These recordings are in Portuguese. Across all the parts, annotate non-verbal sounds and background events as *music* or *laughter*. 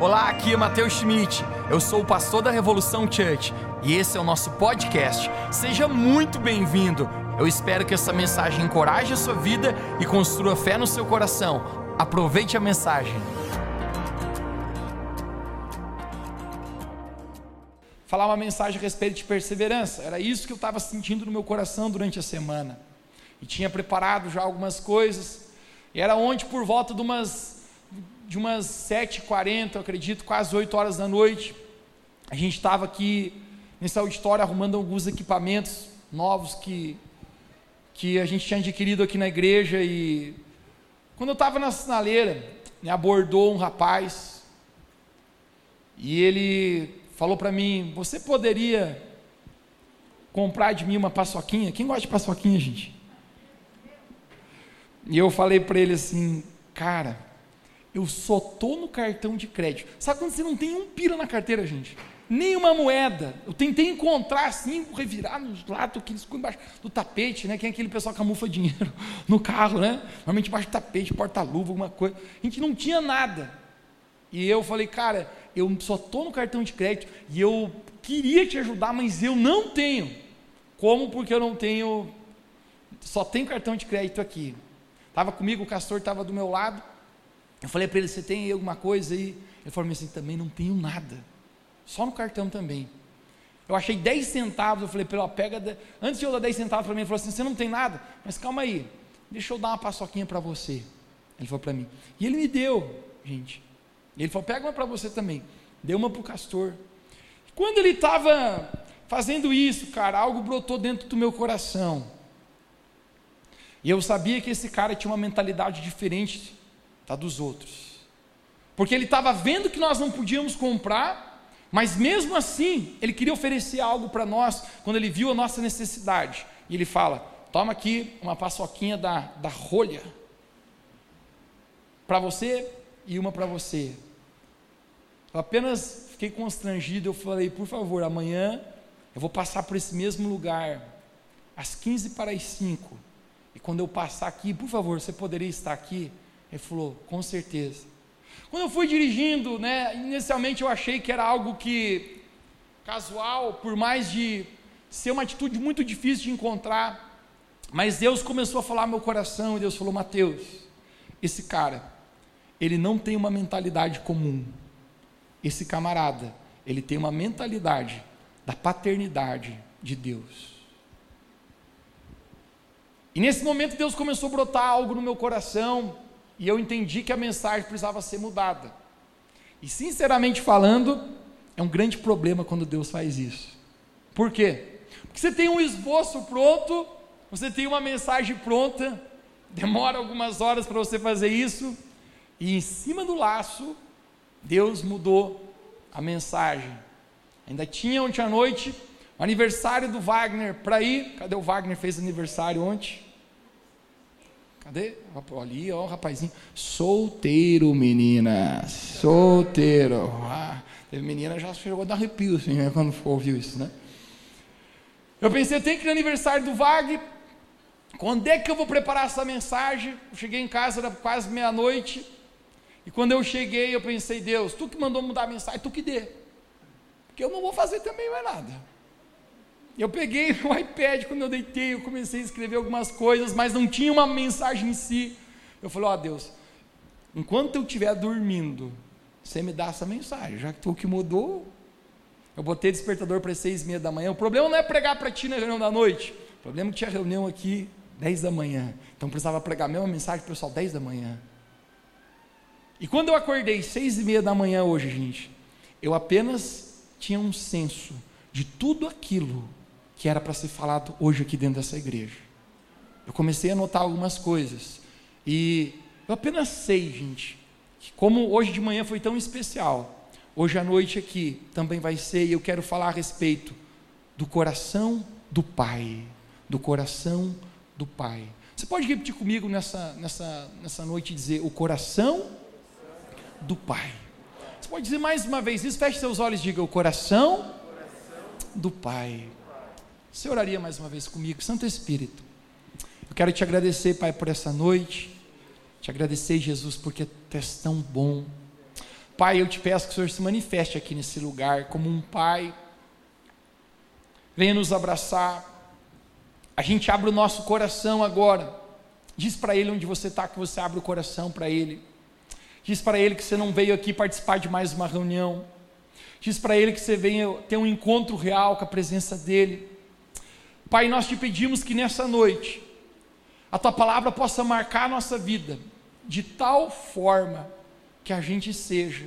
Olá, aqui é Matheus Schmidt. Eu sou o pastor da Revolução Church e esse é o nosso podcast. Seja muito bem-vindo. Eu espero que essa mensagem encoraje a sua vida e construa fé no seu coração. Aproveite a mensagem. Falar uma mensagem a respeito de perseverança. Era isso que eu estava sentindo no meu coração durante a semana. E tinha preparado já algumas coisas. E era onde, por volta de umas de umas 7h40, eu acredito, quase 8 horas da noite. A gente estava aqui nesse auditório arrumando alguns equipamentos novos que, que a gente tinha adquirido aqui na igreja. E quando eu estava na sinaleira, me abordou um rapaz e ele falou para mim: Você poderia comprar de mim uma paçoquinha? Quem gosta de paçoquinha, gente? E eu falei para ele assim: Cara eu só tô no cartão de crédito. Sabe quando você não tem um pira na carteira, gente? Nenhuma moeda. Eu tentei encontrar assim, revirar nos lados, que eles ficam embaixo do tapete, né? Quem é aquele pessoal que camufla dinheiro *laughs* no carro, né? Normalmente embaixo do tapete, porta-luva, alguma coisa. A gente não tinha nada. E eu falei, cara, eu só tô no cartão de crédito e eu queria te ajudar, mas eu não tenho. Como? Porque eu não tenho, só tem cartão de crédito aqui. Estava comigo, o castor estava do meu lado. Eu falei para ele: Você tem alguma coisa aí? Ele falou assim: Também não tenho nada. Só no cartão também. Eu achei 10 centavos. Eu falei para ele: Pega. De... Antes de eu dar 10 centavos para mim, ele falou assim: Você não tem nada? Mas calma aí. Deixa eu dar uma paçoquinha para você. Ele falou para mim. E ele me deu, gente. Ele falou: Pega uma para você também. Deu uma para o castor. Quando ele estava fazendo isso, cara, algo brotou dentro do meu coração. E eu sabia que esse cara tinha uma mentalidade diferente da dos outros. Porque ele estava vendo que nós não podíamos comprar, mas mesmo assim, ele queria oferecer algo para nós quando ele viu a nossa necessidade. E ele fala: Toma aqui uma paçoquinha da, da rolha, para você e uma para você. Eu apenas fiquei constrangido. Eu falei: Por favor, amanhã eu vou passar por esse mesmo lugar, às 15 para as 5. E quando eu passar aqui, por favor, você poderia estar aqui? Ele falou, com certeza. Quando eu fui dirigindo, né, inicialmente eu achei que era algo que casual, por mais de ser uma atitude muito difícil de encontrar, mas Deus começou a falar meu coração e Deus falou: Mateus, esse cara, ele não tem uma mentalidade comum. Esse camarada, ele tem uma mentalidade da paternidade de Deus. E nesse momento Deus começou a brotar algo no meu coração, e eu entendi que a mensagem precisava ser mudada. E sinceramente falando, é um grande problema quando Deus faz isso. Por quê? Porque você tem um esboço pronto, você tem uma mensagem pronta, demora algumas horas para você fazer isso, e em cima do laço, Deus mudou a mensagem. Ainda tinha ontem à noite o aniversário do Wagner para ir. Cadê o Wagner? Fez aniversário ontem. Cadê? Ali, ó, o rapazinho. Solteiro, menina. Solteiro. Ah, teve menina já chegou a dar arrepio, assim, né, quando ouviu isso, né? Eu pensei, tenho que ir no aniversário do Vag. Quando é que eu vou preparar essa mensagem? Eu cheguei em casa, era quase meia-noite. E quando eu cheguei, eu pensei, Deus, tu que mandou mudar a mensagem, tu que dê. Porque eu não vou fazer também mais nada. Eu peguei *laughs* o iPad quando eu deitei, eu comecei a escrever algumas coisas, mas não tinha uma mensagem em si. Eu falei, ó oh, Deus, enquanto eu estiver dormindo, você me dá essa mensagem, já que tu que mudou. Eu botei despertador para seis e meia da manhã. O problema não é pregar para ti na reunião da noite. O problema é que tinha reunião aqui dez da manhã. Então precisava pregar a mesma mensagem para o pessoal dez da manhã. E quando eu acordei seis e meia da manhã hoje, gente, eu apenas tinha um senso de tudo aquilo que era para ser falado hoje aqui dentro dessa igreja. Eu comecei a notar algumas coisas. E eu apenas sei, gente, que como hoje de manhã foi tão especial, hoje à noite aqui também vai ser, e eu quero falar a respeito do coração do Pai. Do coração do Pai. Você pode repetir comigo nessa, nessa, nessa noite e dizer: o coração do Pai. Você pode dizer mais uma vez isso, feche seus olhos e diga: o coração do Pai. Você oraria mais uma vez comigo, Santo Espírito. Eu quero te agradecer, Pai, por essa noite. Te agradecer, Jesus, porque tu és tão bom. Pai, eu te peço que o Senhor se manifeste aqui nesse lugar como um pai. Venha nos abraçar. A gente abre o nosso coração agora. Diz para Ele onde você está, que você abre o coração para Ele. Diz para Ele que você não veio aqui participar de mais uma reunião. Diz para Ele que você veio ter um encontro real com a presença dEle. Pai, nós te pedimos que nessa noite a tua palavra possa marcar a nossa vida de tal forma que a gente seja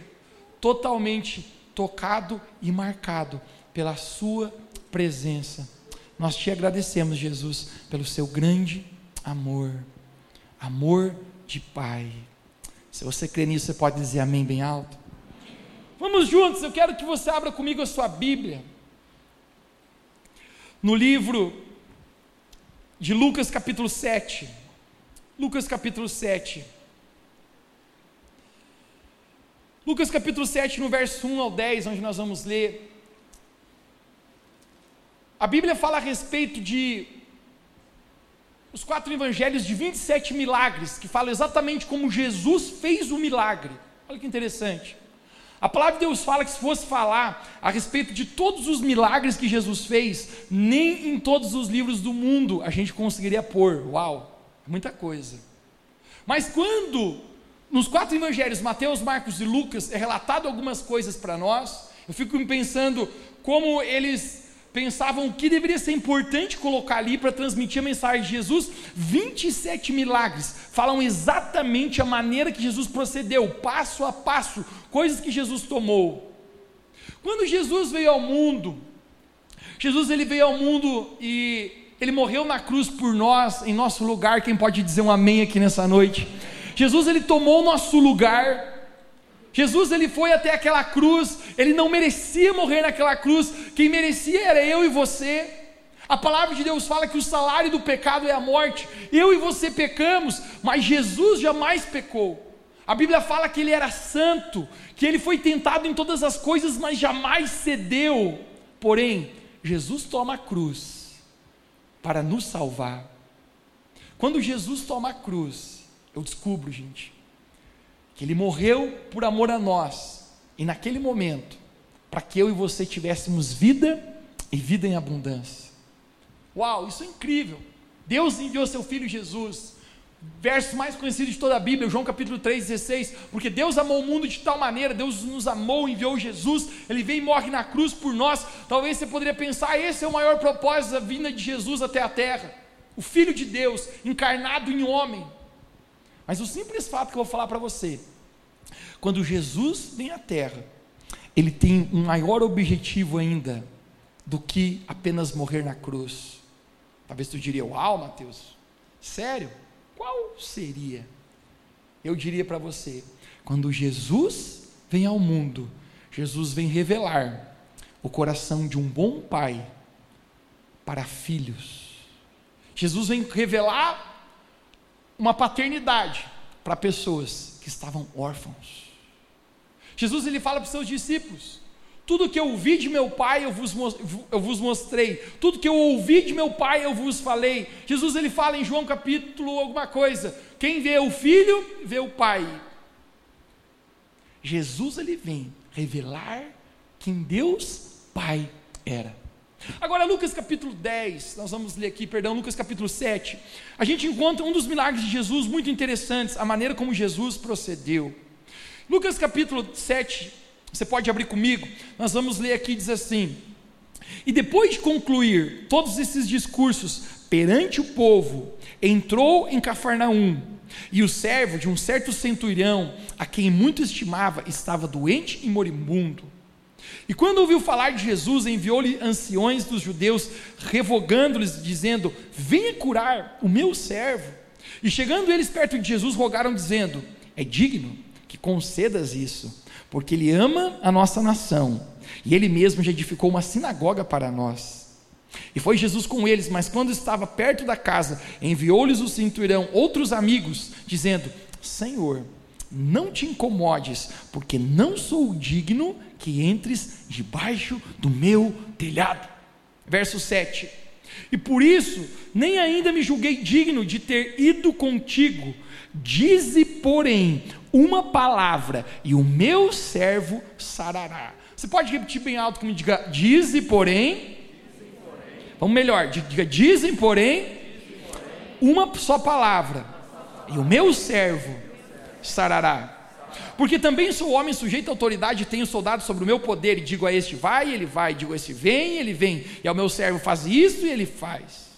totalmente tocado e marcado pela sua presença. Nós te agradecemos, Jesus, pelo seu grande amor, amor de Pai. Se você crê nisso, você pode dizer amém bem alto. Vamos juntos, eu quero que você abra comigo a sua Bíblia no livro de Lucas capítulo 7. Lucas capítulo 7. Lucas capítulo 7, no verso 1 ao 10, onde nós vamos ler. A Bíblia fala a respeito de os quatro evangelhos de 27 milagres, que falam exatamente como Jesus fez o milagre. Olha que interessante. A palavra de Deus fala que se fosse falar a respeito de todos os milagres que Jesus fez, nem em todos os livros do mundo a gente conseguiria pôr. Uau, muita coisa. Mas quando nos quatro evangelhos, Mateus, Marcos e Lucas, é relatado algumas coisas para nós, eu fico pensando como eles pensavam o que deveria ser importante colocar ali para transmitir a mensagem de Jesus. 27 milagres falam exatamente a maneira que Jesus procedeu, passo a passo, coisas que Jesus tomou. Quando Jesus veio ao mundo, Jesus ele veio ao mundo e ele morreu na cruz por nós, em nosso lugar. Quem pode dizer um amém aqui nessa noite? Jesus ele tomou o nosso lugar Jesus ele foi até aquela cruz, ele não merecia morrer naquela cruz, quem merecia era eu e você. A palavra de Deus fala que o salário do pecado é a morte. Eu e você pecamos, mas Jesus jamais pecou. A Bíblia fala que ele era santo, que ele foi tentado em todas as coisas, mas jamais cedeu. Porém, Jesus toma a cruz para nos salvar. Quando Jesus toma a cruz, eu descubro, gente, que ele morreu por amor a nós, e naquele momento, para que eu e você tivéssemos vida e vida em abundância. Uau, isso é incrível. Deus enviou seu filho Jesus. Verso mais conhecido de toda a Bíblia, João capítulo 3,16, porque Deus amou o mundo de tal maneira, Deus nos amou, enviou Jesus, Ele veio e morre na cruz por nós. Talvez você poderia pensar, esse é o maior propósito da vinda de Jesus até a terra. O Filho de Deus, encarnado em homem. Mas o simples fato que eu vou falar para você quando Jesus vem à Terra, ele tem um maior objetivo ainda do que apenas morrer na cruz. Talvez tu diria, uau, Mateus, sério? Qual seria? Eu diria para você, quando Jesus vem ao mundo, Jesus vem revelar o coração de um bom pai para filhos. Jesus vem revelar uma paternidade para pessoas que estavam órfãos. Jesus ele fala para os seus discípulos: tudo que eu ouvi de meu pai eu vos, eu vos mostrei, tudo que eu ouvi de meu pai eu vos falei. Jesus ele fala em João capítulo alguma coisa: quem vê o filho vê o pai. Jesus ele vem revelar quem Deus Pai era. Agora, Lucas capítulo 10, nós vamos ler aqui, perdão, Lucas capítulo 7. A gente encontra um dos milagres de Jesus muito interessantes, a maneira como Jesus procedeu. Lucas capítulo 7, você pode abrir comigo, nós vamos ler aqui, diz assim: E depois de concluir todos esses discursos perante o povo, entrou em Cafarnaum, e o servo de um certo centurião, a quem muito estimava, estava doente e moribundo. E quando ouviu falar de Jesus, enviou-lhe anciões dos judeus, revogando-lhes, dizendo: Venha curar o meu servo. E chegando eles perto de Jesus, rogaram, dizendo: É digno que concedas isso, porque Ele ama a nossa nação, e Ele mesmo já edificou uma sinagoga para nós. E foi Jesus com eles, mas quando estava perto da casa, enviou-lhes o cinturão outros amigos, dizendo: Senhor, não te incomodes, porque não sou digno que entres debaixo do meu telhado. Verso 7. E por isso, nem ainda me julguei digno de ter ido contigo. Dize, porém, uma palavra, e o meu servo sarará. Você pode repetir bem alto como diga, dize, porém. Vamos melhor, diga, dizem, porém, uma só palavra, e o meu servo sarará. Porque também sou homem sujeito à autoridade, tenho soldado sobre o meu poder, e digo a este vai, ele vai, digo a este vem, ele vem, e ao meu servo faz isso e ele faz.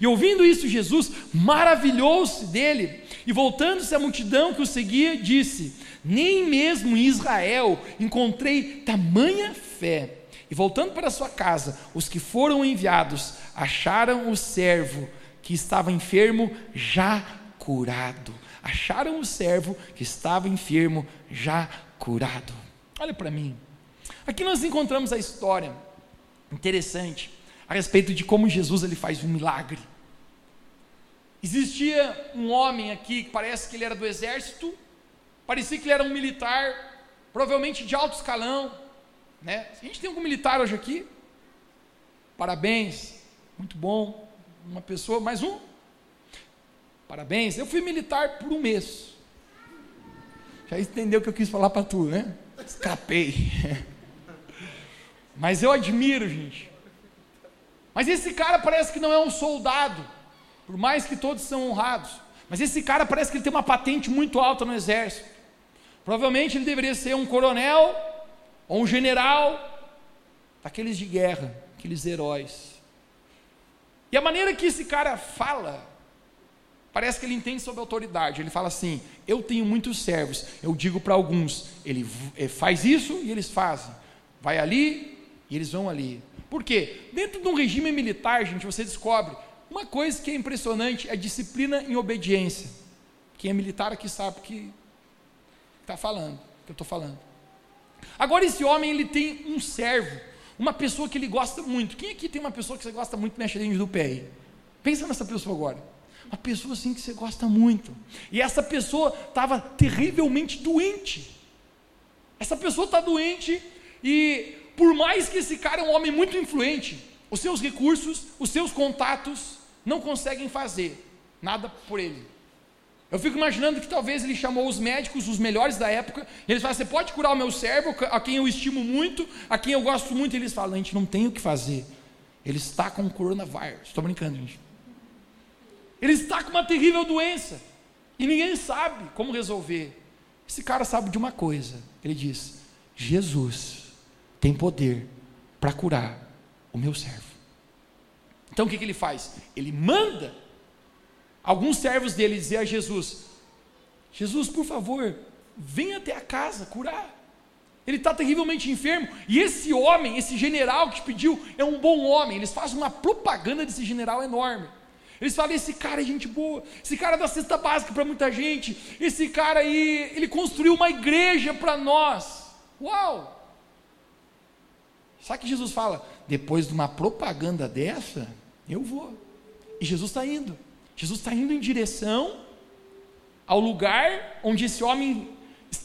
E ouvindo isso, Jesus maravilhou-se dele, e voltando-se à multidão que o seguia, disse: Nem mesmo em Israel encontrei tamanha fé. E voltando para sua casa, os que foram enviados acharam o servo que estava enfermo já curado. Acharam o servo que estava enfermo já curado. Olha para mim. Aqui nós encontramos a história interessante a respeito de como Jesus ele faz um milagre. Existia um homem aqui que parece que ele era do exército, parecia que ele era um militar, provavelmente de alto escalão, né? A gente tem algum militar hoje aqui? Parabéns, muito bom. Uma pessoa, mais um? Parabéns. Eu fui militar por um mês. Já entendeu o que eu quis falar para tu, né? Escapei. *laughs* Mas eu admiro, gente. Mas esse cara parece que não é um soldado, por mais que todos são honrados. Mas esse cara parece que ele tem uma patente muito alta no exército. Provavelmente ele deveria ser um coronel ou um general, daqueles de guerra, aqueles heróis. E a maneira que esse cara fala, parece que ele entende sobre autoridade. Ele fala assim: Eu tenho muitos servos, eu digo para alguns, ele eh, faz isso e eles fazem. Vai ali e eles vão ali. Por quê? Dentro de um regime militar, gente, você descobre uma coisa que é impressionante: é disciplina em obediência. Quem é militar aqui sabe o que está falando, que eu estou falando. Agora esse homem ele tem um servo, uma pessoa que ele gosta muito. Quem aqui tem uma pessoa que você gosta muito mexe dentro do pé aí? Pensa nessa pessoa agora. Uma pessoa assim que você gosta muito. E essa pessoa estava terrivelmente doente. Essa pessoa está doente e por mais que esse cara é um homem muito influente, os seus recursos, os seus contatos não conseguem fazer nada por ele. Eu fico imaginando que talvez ele chamou os médicos, os melhores da época, e eles falaram: Você pode curar o meu servo, a quem eu estimo muito, a quem eu gosto muito? E eles falam: A gente não tem o que fazer. Ele está com o coronavírus. Estou brincando, gente. Ele está com uma terrível doença. E ninguém sabe como resolver. Esse cara sabe de uma coisa. Ele diz: Jesus tem poder para curar o meu servo. Então o que, que ele faz? Ele manda alguns servos dele dizer a Jesus: Jesus, por favor, venha até a casa curar. Ele está terrivelmente enfermo. E esse homem, esse general que te pediu, é um bom homem. Eles fazem uma propaganda desse general enorme. Eles falam: esse cara é gente boa, esse cara dá cesta básica para muita gente, esse cara aí, ele construiu uma igreja para nós. Uau! Sabe que Jesus fala? Depois de uma propaganda dessa, eu vou. E Jesus está indo. Jesus está indo em direção ao lugar onde esse homem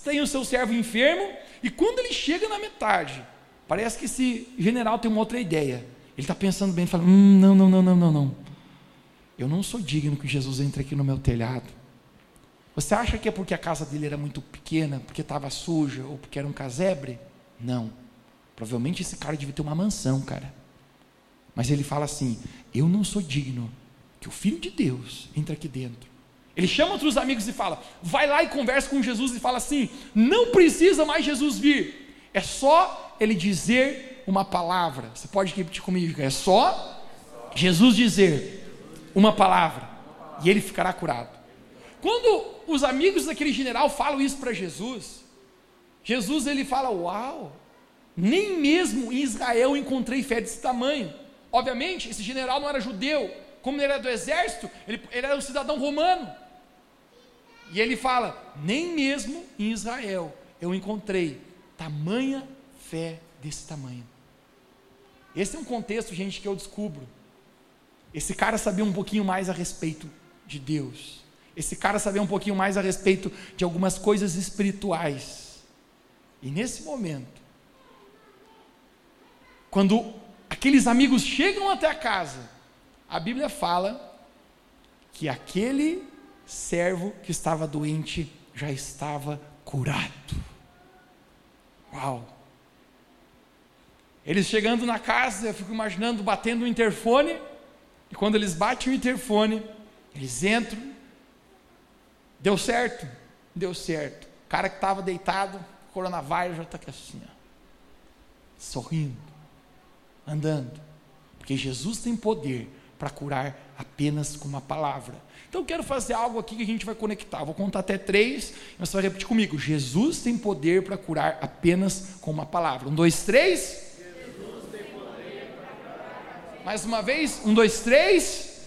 tem o seu servo enfermo, e quando ele chega na metade, parece que esse general tem uma outra ideia. Ele está pensando bem, fala: hum, não, não, não, não, não, não. Eu não sou digno que Jesus entre aqui no meu telhado. Você acha que é porque a casa dele era muito pequena, porque estava suja, ou porque era um casebre? Não. Provavelmente esse cara devia ter uma mansão, cara. Mas ele fala assim: Eu não sou digno que o Filho de Deus entre aqui dentro. Ele chama outros amigos e fala: vai lá e conversa com Jesus e fala assim: não precisa mais Jesus vir, é só ele dizer uma palavra. Você pode repetir comigo: é só Jesus dizer uma palavra e ele ficará curado. Quando os amigos daquele general falam isso para Jesus, Jesus ele fala: Uau, nem mesmo em Israel encontrei fé desse tamanho. Obviamente, esse general não era judeu, como ele era do exército, ele, ele era um cidadão romano. E ele fala: nem mesmo em Israel eu encontrei tamanha fé desse tamanho. Esse é um contexto, gente, que eu descubro. Esse cara sabia um pouquinho mais a respeito de Deus. Esse cara sabia um pouquinho mais a respeito de algumas coisas espirituais. E nesse momento, quando aqueles amigos chegam até a casa, A Bíblia fala que aquele servo que estava doente já estava curado. Uau! Eles chegando na casa, eu fico imaginando batendo o interfone, e quando eles batem o interfone, eles entram. Deu certo? Deu certo. O cara que estava deitado, coronavírus já está aqui assim, ó, sorrindo, andando. Porque Jesus tem poder para curar apenas com uma palavra. Então eu quero fazer algo aqui que a gente vai conectar. Vou contar até três, mas você vai repetir comigo. Jesus tem poder para curar apenas com uma palavra. Um, dois, três. Mais uma vez, um, dois, três.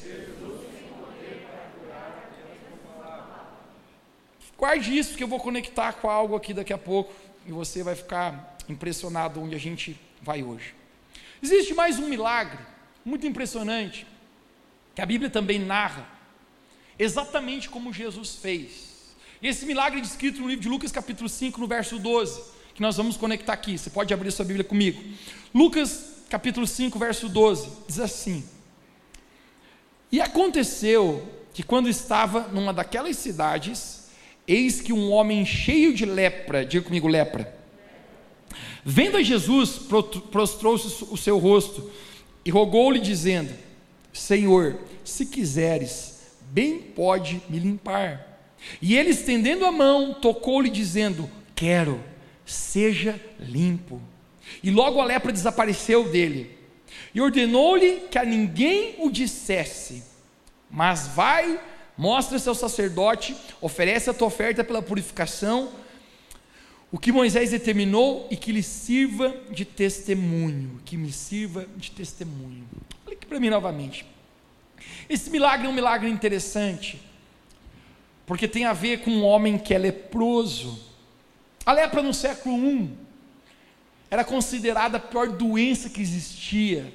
Guarde isso que eu vou conectar com algo aqui daqui a pouco e você vai ficar impressionado onde a gente vai hoje. Existe mais um milagre muito impressionante que a Bíblia também narra, exatamente como Jesus fez. E esse milagre é descrito no livro de Lucas, capítulo 5, no verso 12, que nós vamos conectar aqui. Você pode abrir sua Bíblia comigo. Lucas capítulo 5, verso 12, diz assim: E aconteceu que quando estava numa daquelas cidades, eis que um homem cheio de lepra, diga comigo lepra, vendo a Jesus, prostrou-se o seu rosto e rogou-lhe, dizendo: Senhor, se quiseres, bem pode me limpar. E ele, estendendo a mão, tocou-lhe, dizendo: Quero, seja limpo. E logo a lepra desapareceu dele. E ordenou-lhe que a ninguém o dissesse, mas vai, mostra-se ao sacerdote, oferece a tua oferta pela purificação, o que Moisés determinou e que lhe sirva de testemunho, que me sirva de testemunho. Olha aqui para mim novamente. Esse milagre é um milagre interessante, porque tem a ver com um homem que é leproso. A lepra no século I era considerada a pior doença que existia,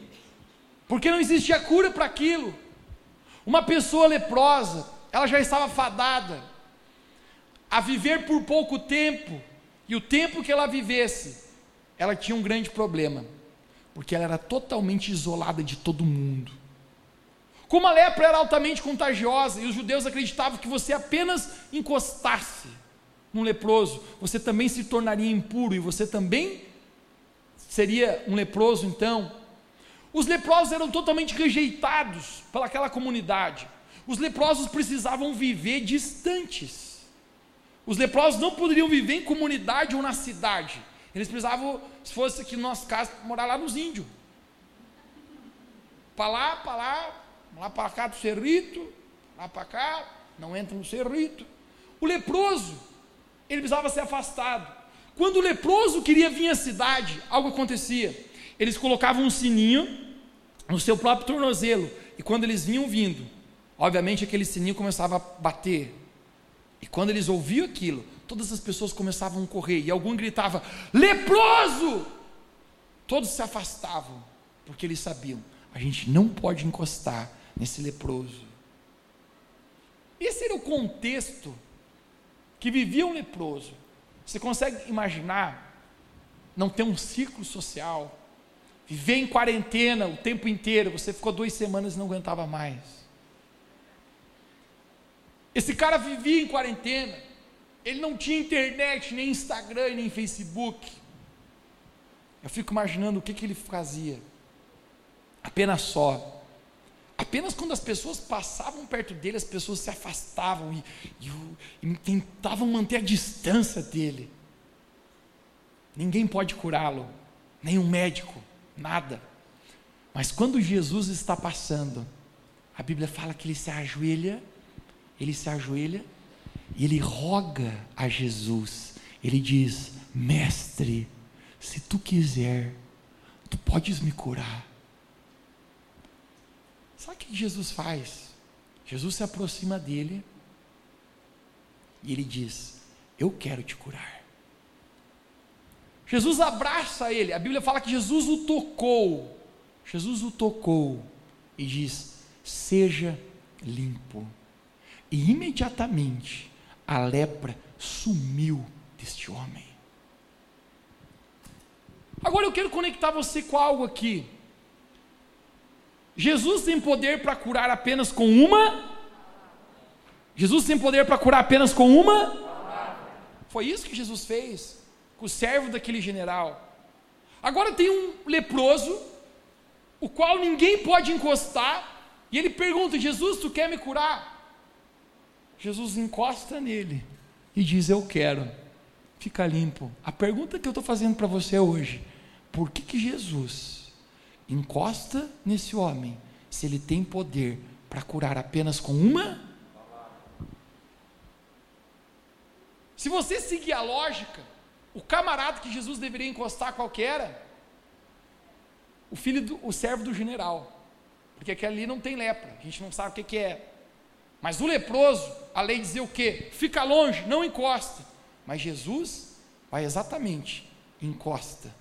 porque não existia cura para aquilo. Uma pessoa leprosa, ela já estava fadada a viver por pouco tempo, e o tempo que ela vivesse, ela tinha um grande problema, porque ela era totalmente isolada de todo mundo. Como a lepra era altamente contagiosa e os judeus acreditavam que você apenas encostasse num leproso, você também se tornaria impuro e você também seria um leproso então. Os leprosos eram totalmente rejeitados pelaquela comunidade. Os leprosos precisavam viver distantes. Os leprosos não poderiam viver em comunidade ou na cidade. Eles precisavam, se fosse aqui no nosso caso, morar lá nos índios. Para lá, para lá, lá para cá do cerrito, lá para cá, não entra no cerrito. O leproso, ele precisava ser afastado. Quando o leproso queria vir à cidade, algo acontecia. Eles colocavam um sininho no seu próprio tornozelo, e quando eles vinham vindo, obviamente aquele sininho começava a bater. E quando eles ouviam aquilo, todas as pessoas começavam a correr, e algum gritava: Leproso! Todos se afastavam, porque eles sabiam: a gente não pode encostar nesse leproso. Esse era o contexto que vivia um leproso. Você consegue imaginar não ter um ciclo social, viver em quarentena o tempo inteiro, você ficou duas semanas e não aguentava mais. Esse cara vivia em quarentena, ele não tinha internet, nem Instagram, nem Facebook. Eu fico imaginando o que, que ele fazia. Apenas só. Apenas quando as pessoas passavam perto dele, as pessoas se afastavam e, e, e tentavam manter a distância dele. Ninguém pode curá-lo, nenhum médico, nada. Mas quando Jesus está passando, a Bíblia fala que ele se ajoelha, ele se ajoelha e ele roga a Jesus. Ele diz: Mestre, se tu quiser, tu podes me curar. Sabe o que Jesus faz? Jesus se aproxima dele e ele diz: Eu quero te curar. Jesus abraça ele. A Bíblia fala que Jesus o tocou. Jesus o tocou e diz: Seja limpo. E imediatamente a lepra sumiu deste homem. Agora eu quero conectar você com algo aqui. Jesus tem poder para curar apenas com uma? Jesus tem poder para curar apenas com uma? Foi isso que Jesus fez com o servo daquele general. Agora tem um leproso, o qual ninguém pode encostar, e ele pergunta: Jesus, tu quer me curar? Jesus encosta nele e diz: Eu quero. Fica limpo. A pergunta que eu estou fazendo para você hoje: por que, que Jesus encosta nesse homem se ele tem poder para curar apenas com uma? Se você seguir a lógica, o camarada que Jesus deveria encostar qual era? O filho do, o servo do general. Porque aquele ali não tem lepra, a gente não sabe o que, que é. Mas o leproso, a lei dizia o quê? Fica longe, não encosta. Mas Jesus vai exatamente, encosta.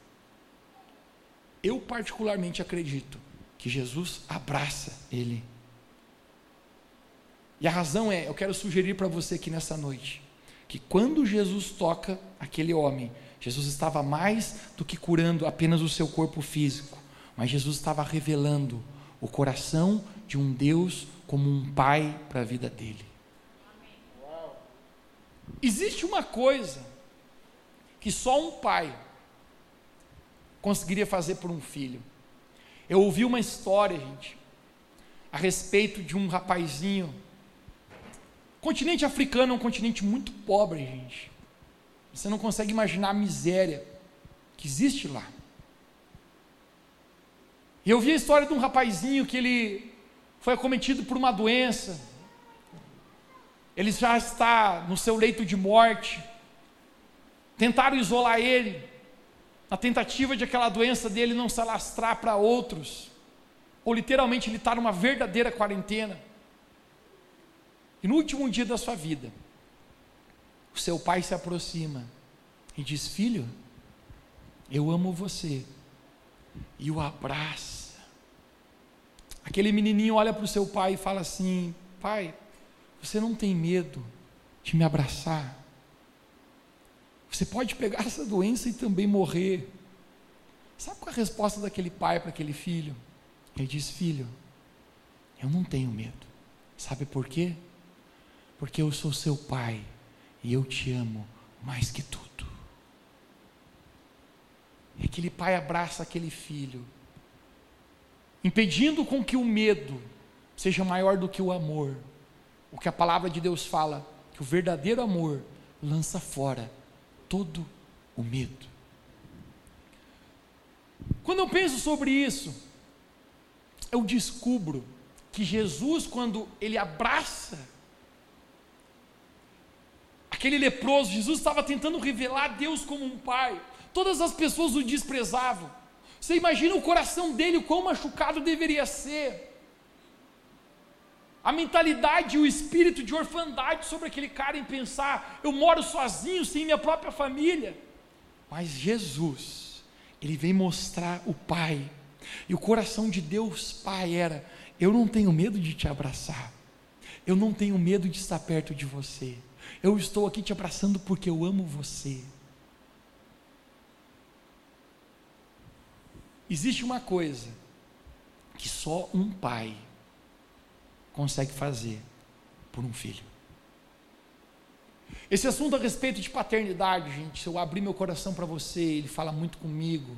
Eu particularmente acredito que Jesus abraça ele. E a razão é, eu quero sugerir para você aqui nessa noite, que quando Jesus toca aquele homem, Jesus estava mais do que curando apenas o seu corpo físico, mas Jesus estava revelando o coração de um Deus como um pai para a vida dele. Existe uma coisa que só um pai conseguiria fazer por um filho. Eu ouvi uma história, gente, a respeito de um rapazinho. O continente africano é um continente muito pobre, gente. Você não consegue imaginar a miséria que existe lá. E eu vi a história de um rapazinho que ele foi acometido por uma doença, ele já está no seu leito de morte, tentaram isolar ele, na tentativa de aquela doença dele não se alastrar para outros, ou literalmente ele está numa verdadeira quarentena. E no último dia da sua vida, o seu pai se aproxima e diz: Filho, eu amo você, e o abraça Aquele menininho olha para o seu pai e fala assim: Pai, você não tem medo de me abraçar? Você pode pegar essa doença e também morrer. Sabe qual é a resposta daquele pai para aquele filho? Ele diz: Filho, eu não tenho medo. Sabe por quê? Porque eu sou seu pai e eu te amo mais que tudo. E aquele pai abraça aquele filho impedindo com que o medo seja maior do que o amor. O que a palavra de Deus fala, que o verdadeiro amor lança fora todo o medo. Quando eu penso sobre isso, eu descubro que Jesus, quando ele abraça aquele leproso, Jesus estava tentando revelar Deus como um pai. Todas as pessoas o desprezavam. Você imagina o coração dele, o quão machucado deveria ser. A mentalidade e o espírito de orfandade sobre aquele cara em pensar: eu moro sozinho, sem minha própria família. Mas Jesus, ele vem mostrar o Pai. E o coração de Deus Pai era: eu não tenho medo de te abraçar. Eu não tenho medo de estar perto de você. Eu estou aqui te abraçando porque eu amo você. Existe uma coisa que só um pai consegue fazer por um filho. Esse assunto a respeito de paternidade, gente, se eu abrir meu coração para você, ele fala muito comigo.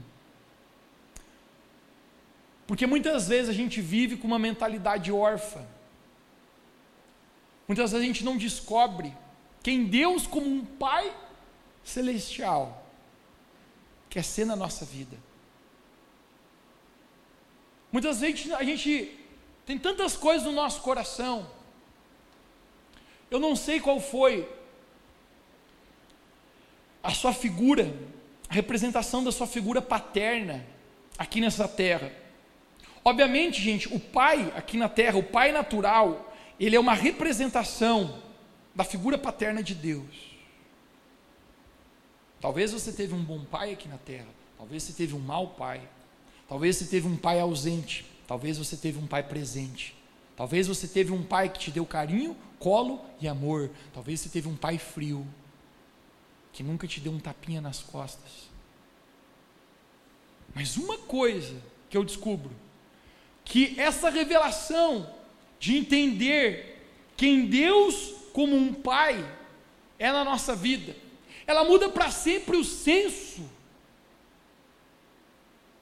Porque muitas vezes a gente vive com uma mentalidade órfã. Muitas vezes a gente não descobre quem Deus, como um Pai celestial, quer ser na nossa vida. Muitas vezes a gente tem tantas coisas no nosso coração. Eu não sei qual foi a sua figura, a representação da sua figura paterna aqui nessa terra. Obviamente, gente, o pai aqui na terra, o pai natural, ele é uma representação da figura paterna de Deus. Talvez você teve um bom pai aqui na terra, talvez você teve um mau pai. Talvez você teve um pai ausente, talvez você teve um pai presente. Talvez você teve um pai que te deu carinho, colo e amor. Talvez você teve um pai frio, que nunca te deu um tapinha nas costas. Mas uma coisa que eu descubro, que essa revelação de entender quem Deus como um pai é na nossa vida, ela muda para sempre o senso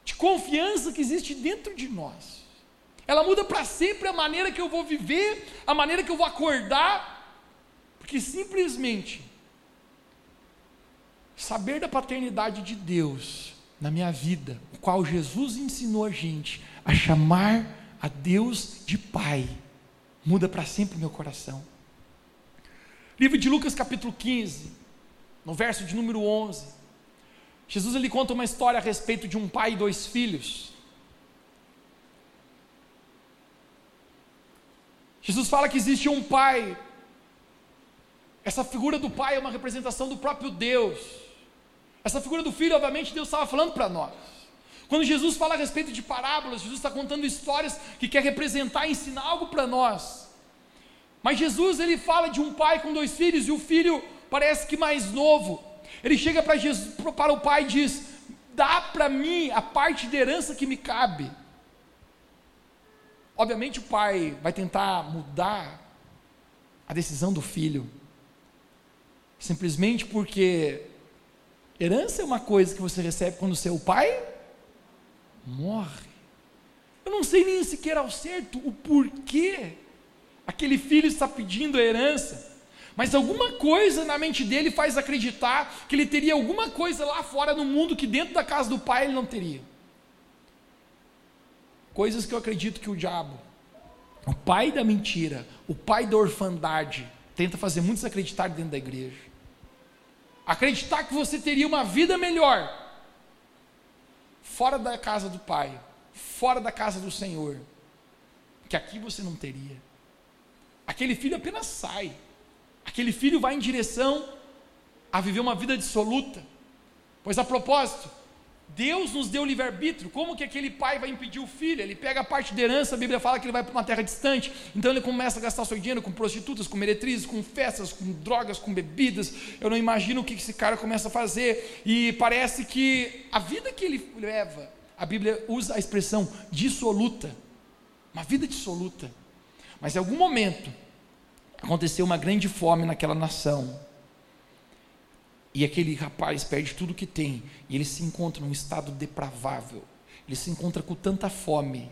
de confiança que existe dentro de nós. Ela muda para sempre a maneira que eu vou viver, a maneira que eu vou acordar, porque simplesmente saber da paternidade de Deus na minha vida, o qual Jesus ensinou a gente a chamar a Deus de Pai, muda para sempre o meu coração. Livro de Lucas, capítulo 15, no verso de número 11. Jesus ele conta uma história a respeito de um pai e dois filhos. Jesus fala que existe um pai. Essa figura do pai é uma representação do próprio Deus. Essa figura do filho, obviamente, Deus estava falando para nós. Quando Jesus fala a respeito de parábolas, Jesus está contando histórias que quer representar, ensinar algo para nós. Mas Jesus, ele fala de um pai com dois filhos, e o filho parece que mais novo. Ele chega para Jesus, para o pai e diz: Dá para mim a parte de herança que me cabe. Obviamente o pai vai tentar mudar a decisão do filho, simplesmente porque herança é uma coisa que você recebe quando seu pai morre. Eu não sei nem sequer ao certo o porquê aquele filho está pedindo a herança, mas alguma coisa na mente dele faz acreditar que ele teria alguma coisa lá fora no mundo que dentro da casa do pai ele não teria. Coisas que eu acredito que o diabo, o pai da mentira, o pai da orfandade, tenta fazer muitos acreditar dentro da igreja. Acreditar que você teria uma vida melhor fora da casa do pai, fora da casa do Senhor, que aqui você não teria. Aquele filho apenas sai. Aquele filho vai em direção a viver uma vida dissoluta. Pois a propósito, Deus nos deu livre-arbítrio. Como que aquele pai vai impedir o filho? Ele pega a parte de herança, a Bíblia fala que ele vai para uma terra distante. Então ele começa a gastar seu dinheiro com prostitutas, com meretrizes, com festas, com drogas, com bebidas. Eu não imagino o que esse cara começa a fazer. E parece que a vida que ele leva, a Bíblia usa a expressão dissoluta. Uma vida dissoluta. Mas em algum momento aconteceu uma grande fome naquela nação. E aquele rapaz perde tudo que tem, e ele se encontra num estado depravável. Ele se encontra com tanta fome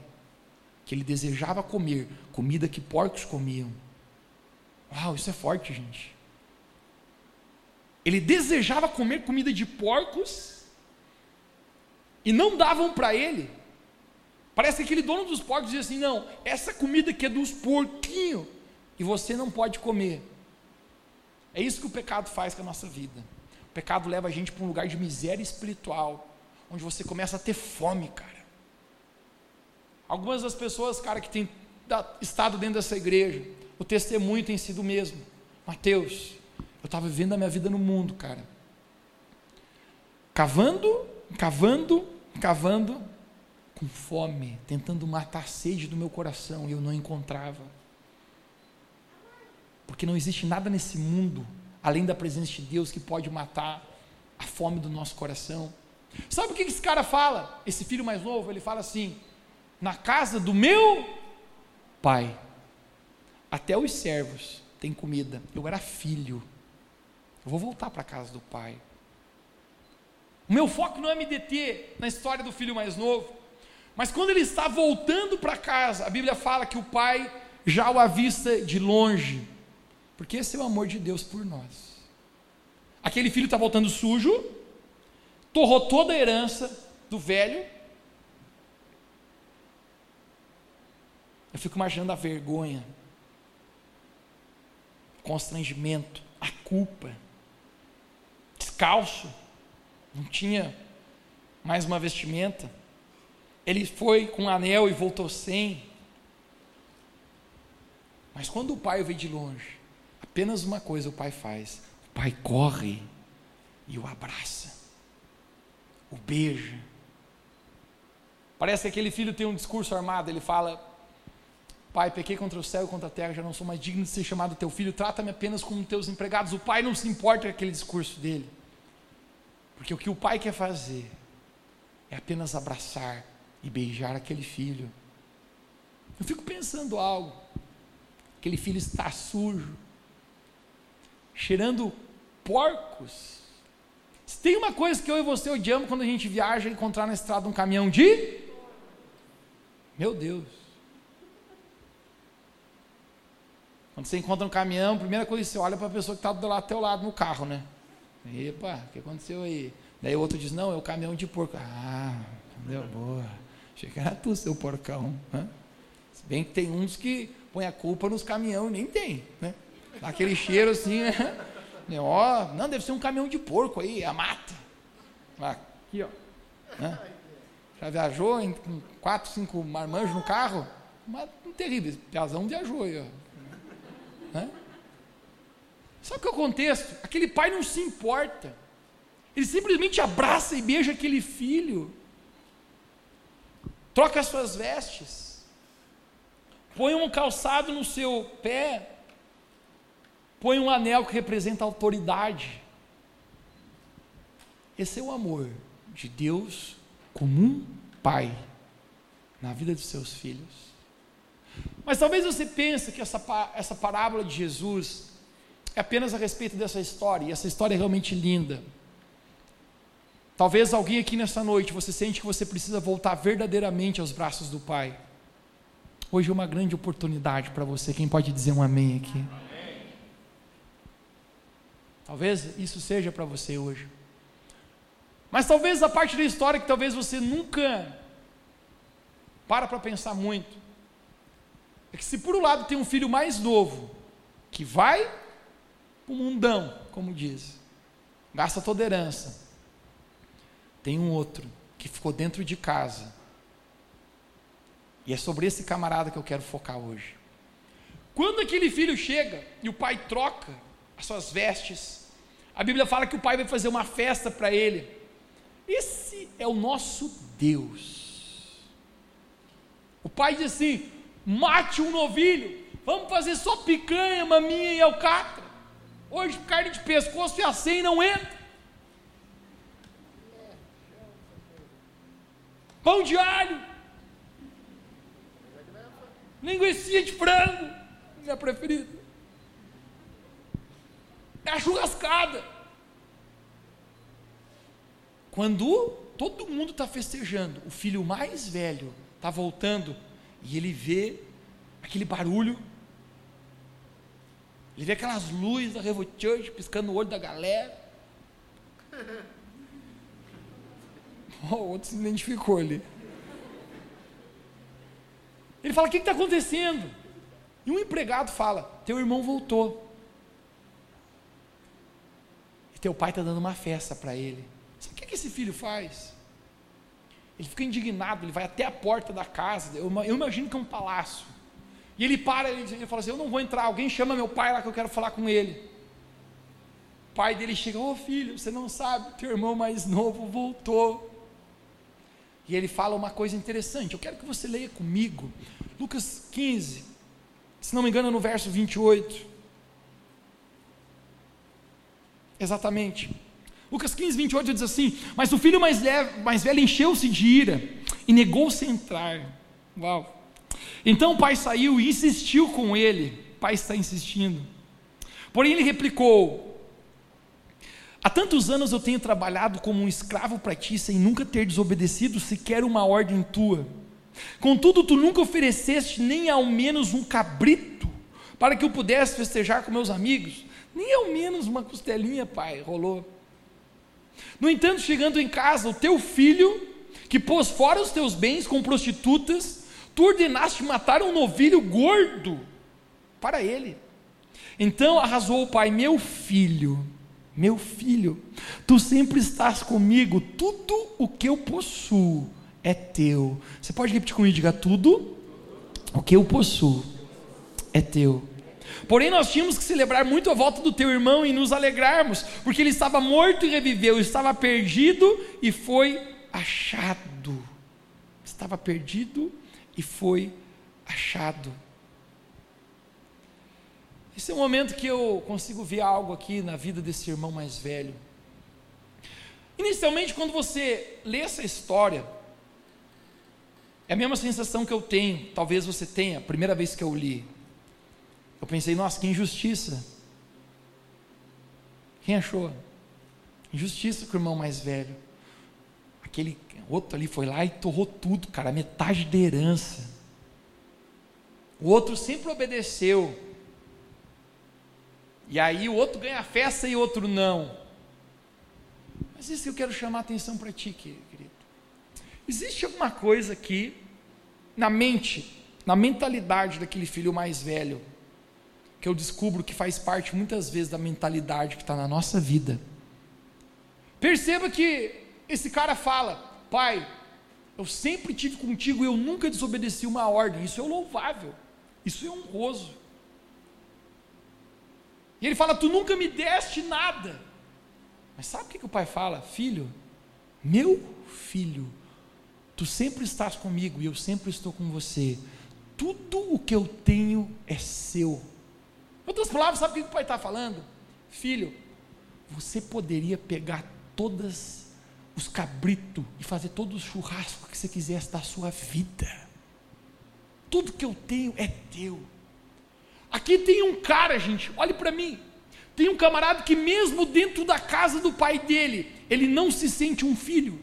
que ele desejava comer comida que porcos comiam. Uau, isso é forte, gente. Ele desejava comer comida de porcos e não davam para ele. Parece que aquele dono dos porcos dizia assim: não, essa comida que é dos porquinhos e você não pode comer. É isso que o pecado faz com a nossa vida. O pecado leva a gente para um lugar de miséria espiritual, onde você começa a ter fome, cara. Algumas das pessoas, cara, que têm estado dentro dessa igreja, o testemunho tem sido o mesmo. Mateus, eu estava vivendo a minha vida no mundo, cara. Cavando, cavando, cavando, com fome, tentando matar a sede do meu coração e eu não encontrava. Porque não existe nada nesse mundo além da presença de Deus, que pode matar a fome do nosso coração. Sabe o que esse cara fala? Esse filho mais novo, ele fala assim: na casa do meu pai, até os servos têm comida. Eu era filho, eu vou voltar para a casa do pai. O meu foco não é me deter na história do filho mais novo, mas quando ele está voltando para casa, a Bíblia fala que o pai já o avista de longe. Porque esse é o amor de Deus por nós. Aquele filho está voltando sujo, torrou toda a herança do velho. Eu fico imaginando a vergonha, o constrangimento, a culpa. Descalço, não tinha mais uma vestimenta. Ele foi com um anel e voltou sem. Mas quando o pai veio de longe, Apenas uma coisa o pai faz: o pai corre e o abraça, o beija. Parece que aquele filho tem um discurso armado, ele fala: Pai, pequei contra o céu e contra a terra, já não sou mais digno de ser chamado teu filho, trata-me apenas como teus empregados. O pai não se importa com aquele discurso dele, porque o que o pai quer fazer é apenas abraçar e beijar aquele filho. Eu fico pensando algo. Aquele filho está sujo, cheirando porcos. Se tem uma coisa que eu e você odiamos quando a gente viaja é encontrar na estrada um caminhão de. Meu Deus. Quando você encontra um caminhão, a primeira coisa que você olha para a pessoa que está do lado teu lado no carro, né? Epa, o que aconteceu aí? Daí o outro diz, não, é o caminhão de porco. Ah, deu boa. Achei que era tu, seu porcão. Né? Se bem que tem uns que põem a culpa nos caminhões e nem tem, né? Aquele cheiro assim, né? Ó, não, deve ser um caminhão de porco aí, a mata. Aqui, ó. Né? Já viajou em, com quatro, cinco marmanjos no carro? Mas um terrível, piazão viajou aí, ó. Né? Sabe é o contexto? Aquele pai não se importa. Ele simplesmente abraça e beija aquele filho. Troca as suas vestes. Põe um calçado no seu pé. Põe um anel que representa autoridade. Esse é o amor de Deus como um pai na vida dos seus filhos. Mas talvez você pense que essa, essa parábola de Jesus é apenas a respeito dessa história, e essa história é realmente linda. Talvez alguém aqui nessa noite você sente que você precisa voltar verdadeiramente aos braços do Pai. Hoje é uma grande oportunidade para você. Quem pode dizer um amém aqui? Talvez isso seja para você hoje. Mas talvez a parte da história que talvez você nunca para para pensar muito é que se por um lado tem um filho mais novo que vai o mundão, como diz, gasta toda herança. Tem um outro que ficou dentro de casa. E é sobre esse camarada que eu quero focar hoje. Quando aquele filho chega e o pai troca as suas vestes, a Bíblia fala que o pai vai fazer uma festa para ele. Esse é o nosso Deus. O pai diz assim: mate um novilho, vamos fazer só picanha, maminha e alcatra. Hoje carne de pescoço e assim não entra. Pão de alho. Linguiça de frango. Minha preferida. É a churrascada. Quando todo mundo está festejando, o filho mais velho está voltando e ele vê aquele barulho ele vê aquelas luzes da Revo Church piscando no olho da galera. *laughs* Oh, o outro se identificou ali. Ele fala: O que está acontecendo? E um empregado fala: Teu irmão voltou. E teu pai está dando uma festa para ele. Que, que esse filho faz? Ele fica indignado, ele vai até a porta da casa. Eu, eu imagino que é um palácio. E ele para, ele, ele fala assim: Eu não vou entrar, alguém chama meu pai lá que eu quero falar com ele. O pai dele chega: Ô oh, filho, você não sabe, teu irmão mais novo voltou. E ele fala uma coisa interessante, eu quero que você leia comigo, Lucas 15, se não me engano, no verso 28. Exatamente. Lucas 15, 28 diz assim: Mas o filho mais, leve, mais velho encheu-se de ira e negou-se a entrar. Uau! Então o pai saiu e insistiu com ele. O pai está insistindo. Porém ele replicou: Há tantos anos eu tenho trabalhado como um escravo para ti, sem nunca ter desobedecido sequer uma ordem tua. Contudo, tu nunca ofereceste nem ao menos um cabrito para que eu pudesse festejar com meus amigos. Nem ao menos uma costelinha, pai, rolou. No entanto, chegando em casa, o teu filho, que pôs fora os teus bens com prostitutas, tu ordenaste matar um novilho gordo para ele. Então arrasou o pai, meu filho, meu filho, tu sempre estás comigo, tudo o que eu possuo é teu. Você pode repetir comigo, diga tudo o que eu possuo é teu. Porém, nós tínhamos que celebrar muito a volta do teu irmão e nos alegrarmos, porque ele estava morto e reviveu, estava perdido e foi achado. Estava perdido e foi achado. Esse é o momento que eu consigo ver algo aqui na vida desse irmão mais velho. Inicialmente, quando você lê essa história, É a mesma sensação que eu tenho, talvez você tenha, a primeira vez que eu li. Eu pensei, nossa, que injustiça. Quem achou? Injustiça com o irmão mais velho. Aquele outro ali foi lá e torrou tudo, cara, metade da herança. O outro sempre obedeceu. E aí o outro ganha a festa e o outro não. Mas isso eu quero chamar a atenção para ti, querido. Existe alguma coisa aqui na mente, na mentalidade daquele filho mais velho, que eu descubro que faz parte muitas vezes da mentalidade que está na nossa vida. Perceba que esse cara fala: Pai, eu sempre tive contigo e eu nunca desobedeci uma ordem. Isso é louvável, isso é honroso. E ele fala: Tu nunca me deste nada. Mas sabe o que, que o pai fala? Filho, meu filho, tu sempre estás comigo e eu sempre estou com você. Tudo o que eu tenho é seu. Outras palavras, sabe o que o pai está falando? Filho, você poderia pegar todas os cabritos e fazer todo o churrasco que você quisesse da sua vida. Tudo que eu tenho é teu. Aqui tem um cara, gente, olhe para mim. Tem um camarada que, mesmo dentro da casa do pai dele, ele não se sente um filho.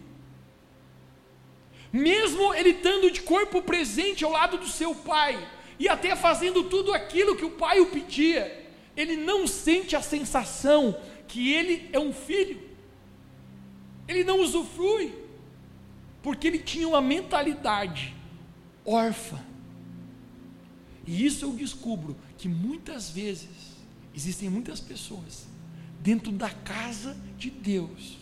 Mesmo ele estando de corpo presente ao lado do seu pai, e até fazendo tudo aquilo que o pai o pedia, ele não sente a sensação que ele é um filho. Ele não usufrui, porque ele tinha uma mentalidade órfã. E isso eu descubro que muitas vezes existem muitas pessoas dentro da casa de Deus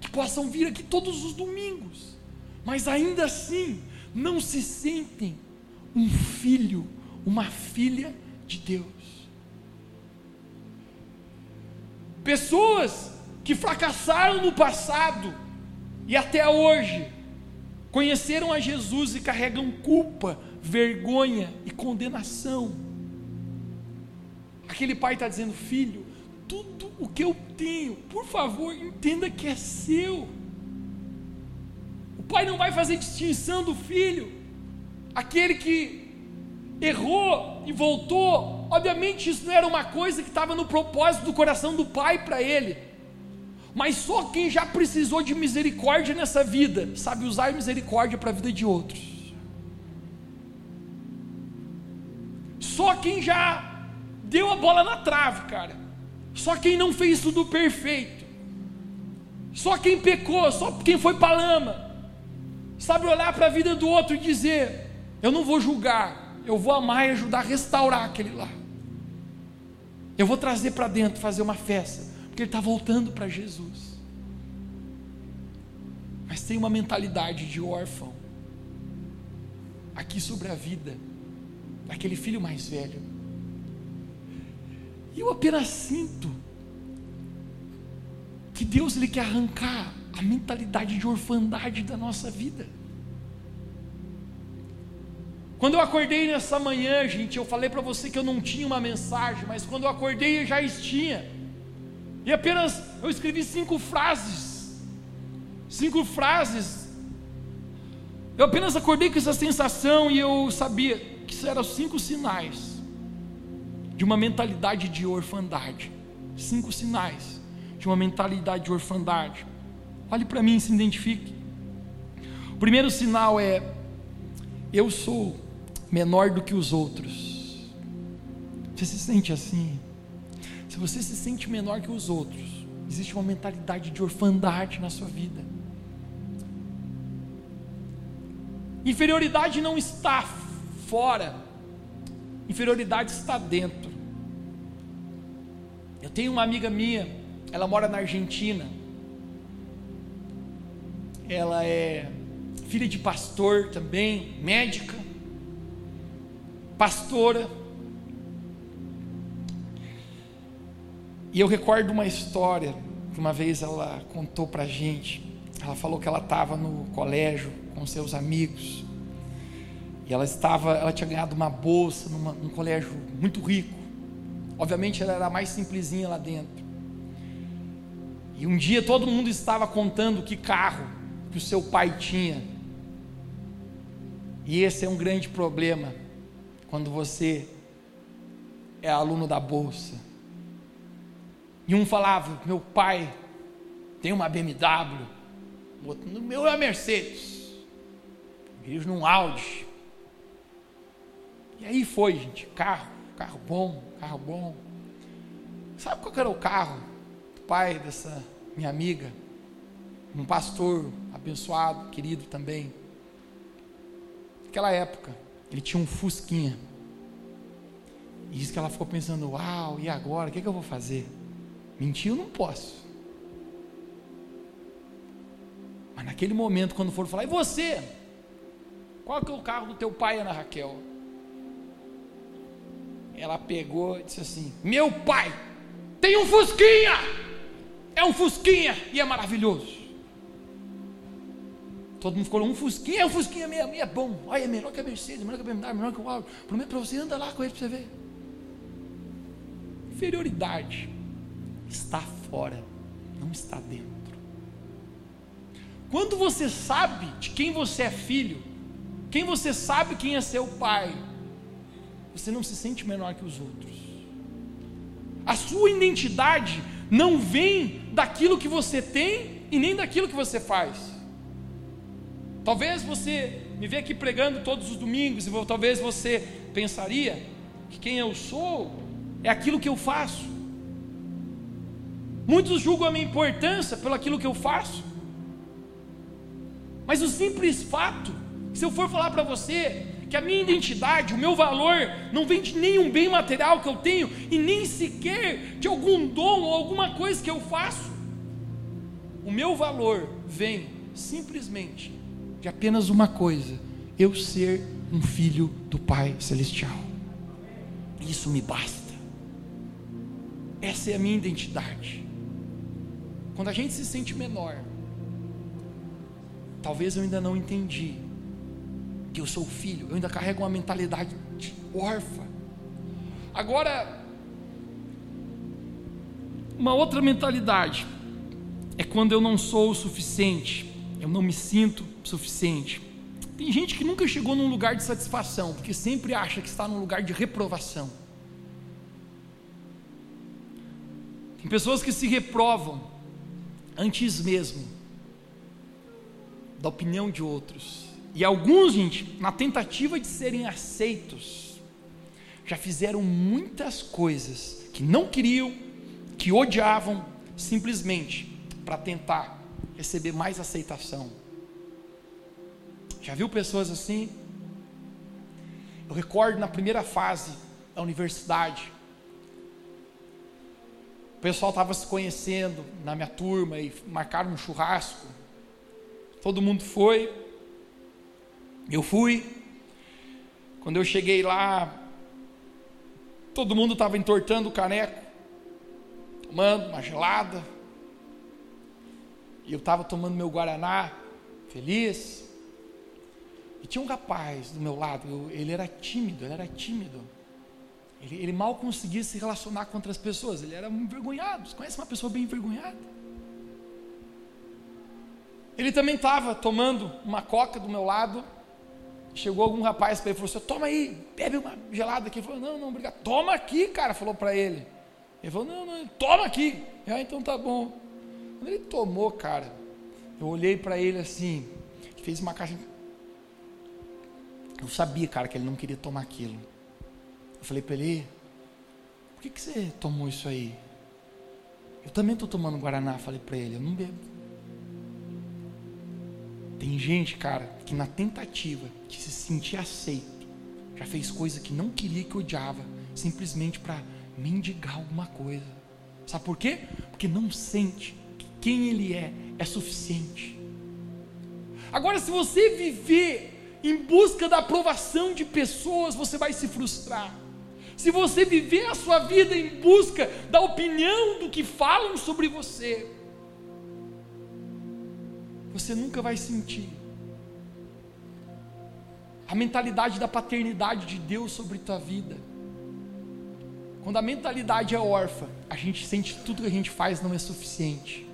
que possam vir aqui todos os domingos, mas ainda assim não se sentem um filho, uma filha de Deus. Pessoas que fracassaram no passado e até hoje conheceram a Jesus e carregam culpa, vergonha e condenação. Aquele pai está dizendo: Filho, tudo o que eu tenho, por favor, entenda que é seu. O pai não vai fazer distinção do filho aquele que errou e voltou, obviamente isso não era uma coisa que estava no propósito do coração do pai para ele. Mas só quem já precisou de misericórdia nessa vida sabe usar misericórdia para a vida de outros. Só quem já deu a bola na trave, cara. Só quem não fez tudo perfeito. Só quem pecou, só quem foi para lama. Sabe olhar para a vida do outro e dizer: eu não vou julgar, eu vou amar e ajudar a restaurar aquele lá. Eu vou trazer para dentro, fazer uma festa, porque ele está voltando para Jesus. Mas tem uma mentalidade de órfão aqui sobre a vida daquele filho mais velho. E eu apenas sinto que Deus ele quer arrancar a mentalidade de orfandade da nossa vida. Quando eu acordei nessa manhã, gente, eu falei para você que eu não tinha uma mensagem, mas quando eu acordei eu já tinha. E apenas eu escrevi cinco frases. Cinco frases. Eu apenas acordei com essa sensação e eu sabia que isso eram cinco sinais de uma mentalidade de orfandade. Cinco sinais de uma mentalidade de orfandade. Olhe para mim e se identifique. O primeiro sinal é: eu sou menor do que os outros. Você se sente assim? Se você se sente menor que os outros, existe uma mentalidade de orfandade na sua vida. Inferioridade não está fora, inferioridade está dentro. Eu tenho uma amiga minha, ela mora na Argentina. Ela é filha de pastor também, médica pastora. E eu recordo uma história que uma vez ela contou para gente. Ela falou que ela estava no colégio com seus amigos e ela estava, ela tinha ganhado uma bolsa numa, num colégio muito rico. Obviamente ela era a mais simplesinha lá dentro. E um dia todo mundo estava contando que carro que o seu pai tinha. E esse é um grande problema quando você é aluno da bolsa. E um falava: Meu pai tem uma BMW, o meu é Mercedes, dirijo num Audi. E aí foi, gente, carro, carro bom, carro bom. Sabe qual era o carro do pai dessa minha amiga? Um pastor abençoado, querido também. Naquela época, ele tinha um Fusquinha. E isso que ela ficou pensando: Uau, e agora? O que, é que eu vou fazer? Mentir eu não posso. Mas naquele momento, quando for falar, e você? Qual que é o carro do teu pai, Ana Raquel? Ela pegou e disse assim: Meu pai tem um Fusquinha! É um Fusquinha e é maravilhoso. Todo mundo ficou um Fusquinha, é um Fusquinha mesmo, é bom. Olha, é melhor que a Mercedes, melhor que a BMW, melhor que o Audi. Prometo para você, anda lá com ele para você ver. Inferioridade está fora, não está dentro. Quando você sabe de quem você é filho, quem você sabe quem é seu pai, você não se sente menor que os outros. A sua identidade não vem daquilo que você tem e nem daquilo que você faz. Talvez você me vê aqui pregando todos os domingos e talvez você pensaria que quem eu sou é aquilo que eu faço. Muitos julgam a minha importância pelo aquilo que eu faço. Mas o simples fato, se eu for falar para você que a minha identidade, o meu valor, não vem de nenhum bem material que eu tenho e nem sequer de algum dom ou alguma coisa que eu faço. O meu valor vem simplesmente de apenas uma coisa: eu ser um filho do Pai Celestial. Isso me basta. Essa é a minha identidade. Quando a gente se sente menor, talvez eu ainda não entendi que eu sou filho, eu ainda carrego uma mentalidade de órfã. Agora, uma outra mentalidade é quando eu não sou o suficiente, eu não me sinto suficiente. Tem gente que nunca chegou num lugar de satisfação, porque sempre acha que está num lugar de reprovação. Tem pessoas que se reprovam antes mesmo da opinião de outros. E alguns, gente, na tentativa de serem aceitos, já fizeram muitas coisas que não queriam, que odiavam, simplesmente para tentar receber mais aceitação. Já viu pessoas assim? Eu recordo na primeira fase da universidade, o pessoal estava se conhecendo na minha turma e marcaram um churrasco. Todo mundo foi, eu fui. Quando eu cheguei lá, todo mundo estava entortando o caneco, tomando uma gelada. E eu estava tomando meu guaraná, feliz. E tinha um rapaz do meu lado, eu, ele era tímido, ele era tímido. Ele, ele, mal conseguia se relacionar com outras pessoas, ele era envergonhado. Você conhece uma pessoa bem envergonhada? Ele também estava tomando uma coca do meu lado. Chegou algum rapaz para ele e falou assim: Toma aí, bebe uma gelada aqui. Ele falou: Não, não, obrigado. Toma aqui, cara. Falou para ele. Ele falou: Não, não, toma aqui. Ah, então tá bom. Quando ele tomou, cara, eu olhei para ele assim, fez uma caixa eu sabia, cara, que ele não queria tomar aquilo. Eu falei para ele: por que, que você tomou isso aí? Eu também estou tomando Guaraná. Falei para ele: eu não bebo. Tem gente, cara, que na tentativa de se sentir aceito, já fez coisa que não queria que odiava, simplesmente para mendigar alguma coisa. Sabe por quê? Porque não sente que quem ele é é suficiente. Agora, se você viver em busca da aprovação de pessoas, você vai se frustrar. Se você viver a sua vida em busca da opinião do que falam sobre você, você nunca vai sentir a mentalidade da paternidade de Deus sobre tua vida. Quando a mentalidade é órfã, a gente sente que tudo que a gente faz não é suficiente.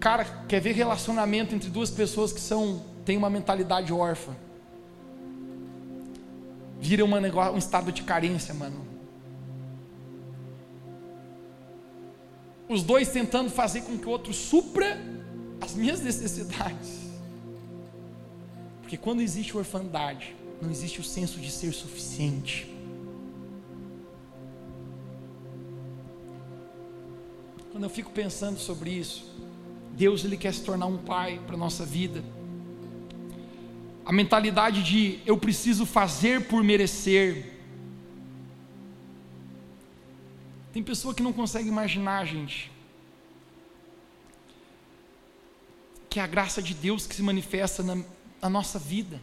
Cara, quer ver relacionamento entre duas pessoas que são tem uma mentalidade órfã, vira uma negócio, um estado de carência, mano. Os dois tentando fazer com que o outro supra as minhas *laughs* necessidades. Porque quando existe orfandade, não existe o senso de ser suficiente. Quando eu fico pensando sobre isso, Deus ele quer se tornar um pai para nossa vida. A mentalidade de eu preciso fazer por merecer. Tem pessoa que não consegue imaginar, gente, que é a graça de Deus que se manifesta na, na nossa vida.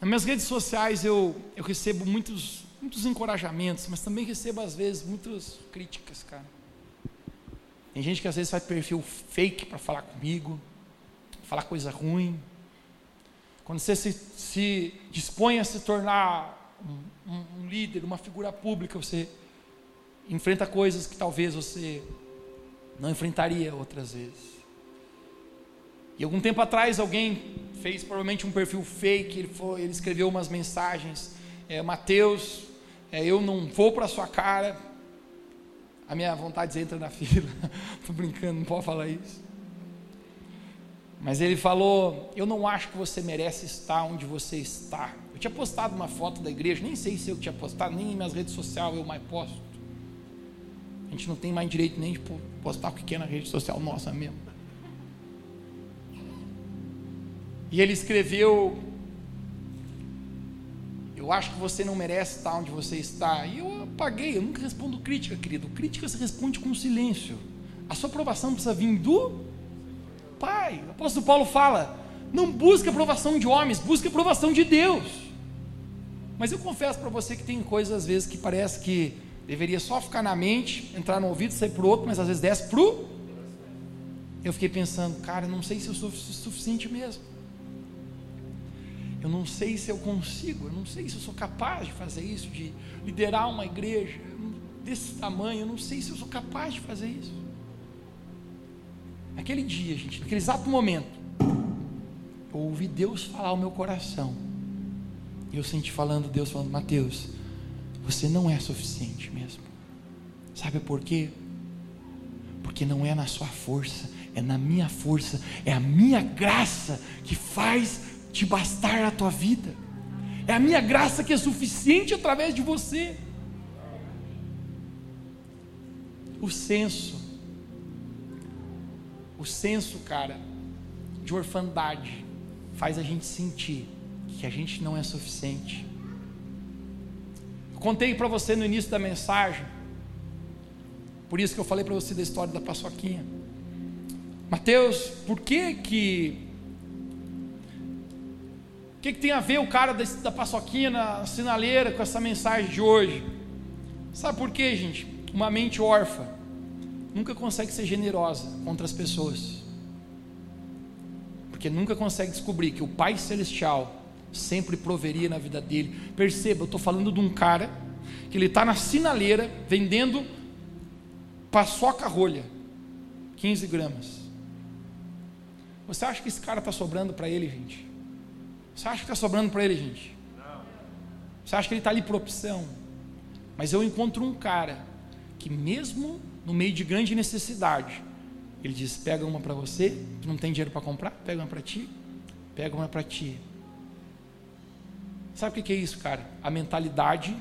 Nas minhas redes sociais eu, eu recebo muitos, muitos encorajamentos, mas também recebo às vezes muitas críticas, cara. Tem gente que às vezes faz perfil fake para falar comigo, falar coisa ruim. Quando você se, se dispõe a se tornar um, um, um líder, uma figura pública, você enfrenta coisas que talvez você não enfrentaria outras vezes. E algum tempo atrás alguém fez provavelmente um perfil fake, ele, foi, ele escreveu umas mensagens, é, Mateus, é, eu não vou para sua cara, a minha vontade entra na *laughs* fila, estou brincando, não pode falar isso. Mas ele falou: Eu não acho que você merece estar onde você está. Eu tinha postado uma foto da igreja, nem sei se eu tinha postado, nem em minhas redes sociais eu mais posto. A gente não tem mais direito nem de postar o que quer na rede social nossa mesmo. E ele escreveu: Eu acho que você não merece estar onde você está. E eu apaguei, eu nunca respondo crítica, querido. Crítica se responde com silêncio. A sua aprovação precisa vir do Pai. O apóstolo Paulo fala: Não busque aprovação de homens, busque aprovação de Deus. Mas eu confesso para você que tem coisas às vezes que parece que deveria só ficar na mente, entrar no ouvido, sair para o outro, mas às vezes desce para o. Eu fiquei pensando, cara, não sei se eu sou suficiente mesmo. Eu não sei se eu consigo, eu não sei se eu sou capaz de fazer isso, de liderar uma igreja desse tamanho, eu não sei se eu sou capaz de fazer isso. Naquele dia, gente, naquele exato momento, eu ouvi Deus falar ao meu coração. E eu senti falando, Deus falando, Mateus, você não é suficiente mesmo. Sabe por quê? Porque não é na sua força, é na minha força, é a minha graça que faz te bastar a tua vida. É a minha graça que é suficiente através de você. O senso, o senso, cara, de orfandade, faz a gente sentir que a gente não é suficiente. Contei para você no início da mensagem, por isso que eu falei para você da história da paçoquinha. Mateus, por que que o que, que, tem a ver o cara da, da paçoquinha na sinaleira com essa mensagem de hoje? Sabe por quê, gente? Uma mente órfã nunca consegue ser generosa contra as pessoas. Porque nunca consegue descobrir que o Pai Celestial sempre proveria na vida dele. Perceba, eu estou falando de um cara que ele está na sinaleira vendendo paçoca rolha, 15 gramas. Você acha que esse cara está sobrando para ele, gente? Você acha que está sobrando para ele, gente? Não. Você acha que ele está ali por opção? Mas eu encontro um cara que, mesmo no meio de grande necessidade, ele diz: pega uma para você, tu não tem dinheiro para comprar, pega uma para ti, pega uma para ti. Sabe o que é isso, cara? A mentalidade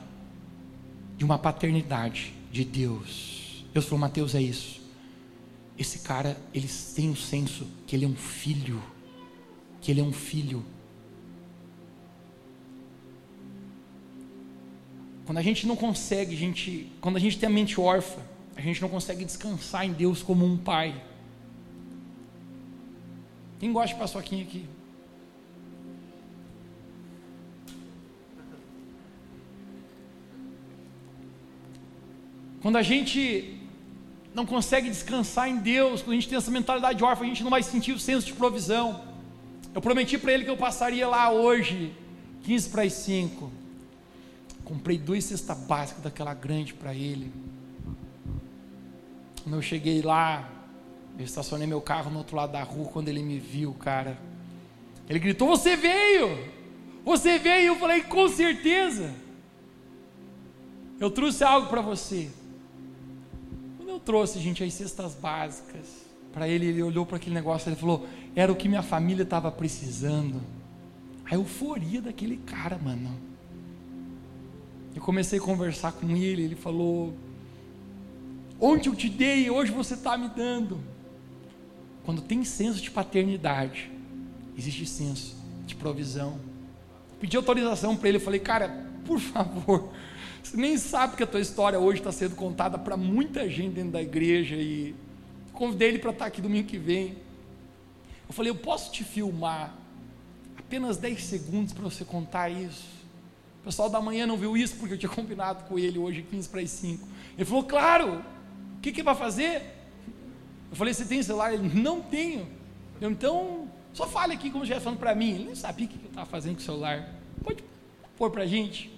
de uma paternidade de Deus. Deus falou: Mateus, é isso. Esse cara, eles têm o senso que ele é um filho, que ele é um filho Quando a gente não consegue, a gente, quando a gente tem a mente órfã, a gente não consegue descansar em Deus como um pai. Quem gosta de paçoquinha aqui? Quando a gente não consegue descansar em Deus, quando a gente tem essa mentalidade órfã, a gente não vai sentir o senso de provisão. Eu prometi para ele que eu passaria lá hoje, 15 para as 5. Comprei duas cestas básicas daquela grande para ele. Quando eu cheguei lá, eu estacionei meu carro no outro lado da rua. Quando ele me viu, cara, Ele gritou: Você veio! Você veio! Eu falei: Com certeza. Eu trouxe algo para você. Quando eu trouxe, gente, as cestas básicas para ele, ele olhou para aquele negócio e falou: Era o que minha família estava precisando. A euforia daquele cara, mano. Eu comecei a conversar com ele, ele falou: Onde eu te dei, hoje você está me dando. Quando tem senso de paternidade, existe senso de provisão. Pedi autorização para ele, eu falei, cara, por favor, *laughs* você nem sabe que a tua história hoje está sendo contada para muita gente dentro da igreja e convidei ele para estar tá aqui domingo que vem. Eu falei, eu posso te filmar apenas 10 segundos para você contar isso. O pessoal da manhã não viu isso porque eu tinha *laughs* combinado com ele hoje 15 para as 5. Ele falou, claro, o que, que vai fazer? Eu falei, você tem celular? Ele, não tenho. Eu, então, só fale aqui como já estivesse falando para mim. Ele nem sabia o que eu estava fazendo com o celular. Pode pôr para a gente?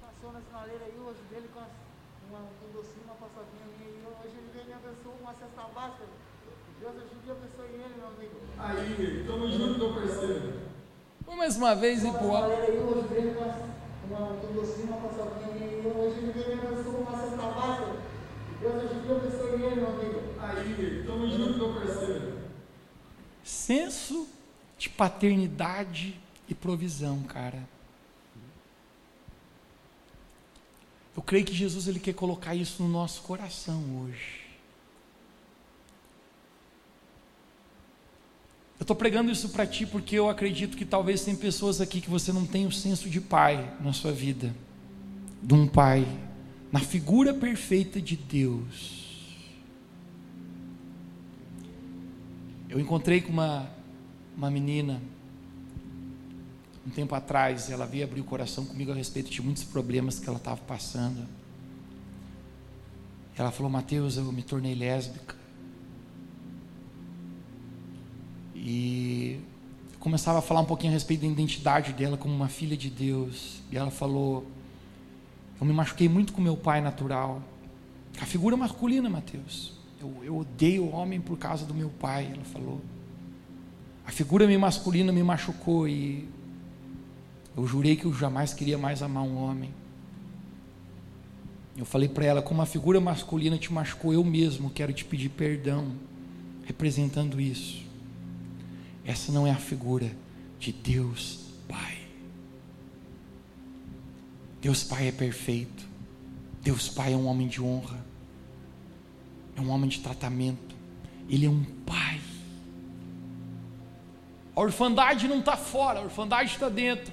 Passou na sinaleira aí, hoje dele com uma, um docinho, uma paçoquinha minha aí. Hoje ele veio me abençoou uma cesta básica. Deus ajude e abençoe ele, meu amigo. Aí, tamo junto, meu parceiro. Vamos mais uma vez, hein, pô. Aí, hoje dele com uma, um docinho, uma paçoquinha minha aí. Hoje ele veio me abençoou uma cesta básica. Deus ajude e abençoe ele, amigo. Aí, tamo junto, meu parceiro. Senso de paternidade e provisão, cara. Eu creio que Jesus ele quer colocar isso no nosso coração hoje. Estou pregando isso para ti porque eu acredito que talvez tem pessoas aqui que você não tem o senso de pai na sua vida, de um pai, na figura perfeita de Deus. Eu encontrei com uma, uma menina um tempo atrás, ela veio abrir o coração comigo a respeito de muitos problemas que ela estava passando. Ela falou: Mateus, eu me tornei lésbica. E eu começava a falar um pouquinho a respeito da identidade dela como uma filha de Deus. E ela falou: Eu me machuquei muito com meu pai natural. A figura masculina, Mateus. Eu, eu odeio o homem por causa do meu pai, ela falou. A figura masculina me machucou e eu jurei que eu jamais queria mais amar um homem. Eu falei para ela, como a figura masculina te machucou, eu mesmo quero te pedir perdão, representando isso. Essa não é a figura de Deus Pai. Deus Pai é perfeito. Deus Pai é um homem de honra. É um homem de tratamento. Ele é um pai. A orfandade não está fora, a orfandade está dentro.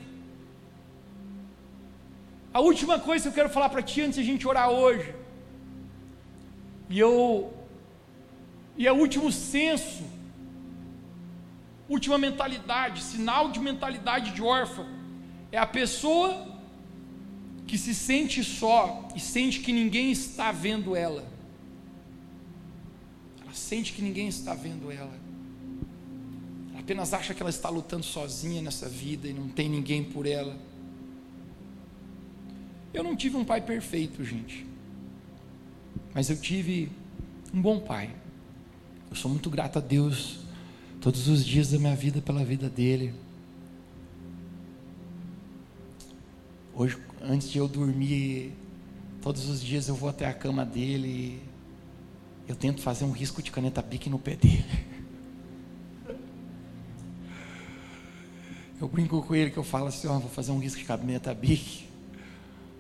A última coisa que eu quero falar para ti antes de a gente orar hoje, e eu, e é o último senso, última mentalidade, sinal de mentalidade de órfã, é a pessoa que se sente só e sente que ninguém está vendo ela. Ela sente que ninguém está vendo ela. Ela apenas acha que ela está lutando sozinha nessa vida e não tem ninguém por ela. Eu não tive um pai perfeito, gente. Mas eu tive um bom pai. Eu sou muito grato a Deus todos os dias da minha vida pela vida dele. Hoje, antes de eu dormir, todos os dias eu vou até a cama dele. Eu tento fazer um risco de caneta bique no pé dele. *laughs* Eu brinco com ele que eu falo assim, ó, vou fazer um risco de caneta bique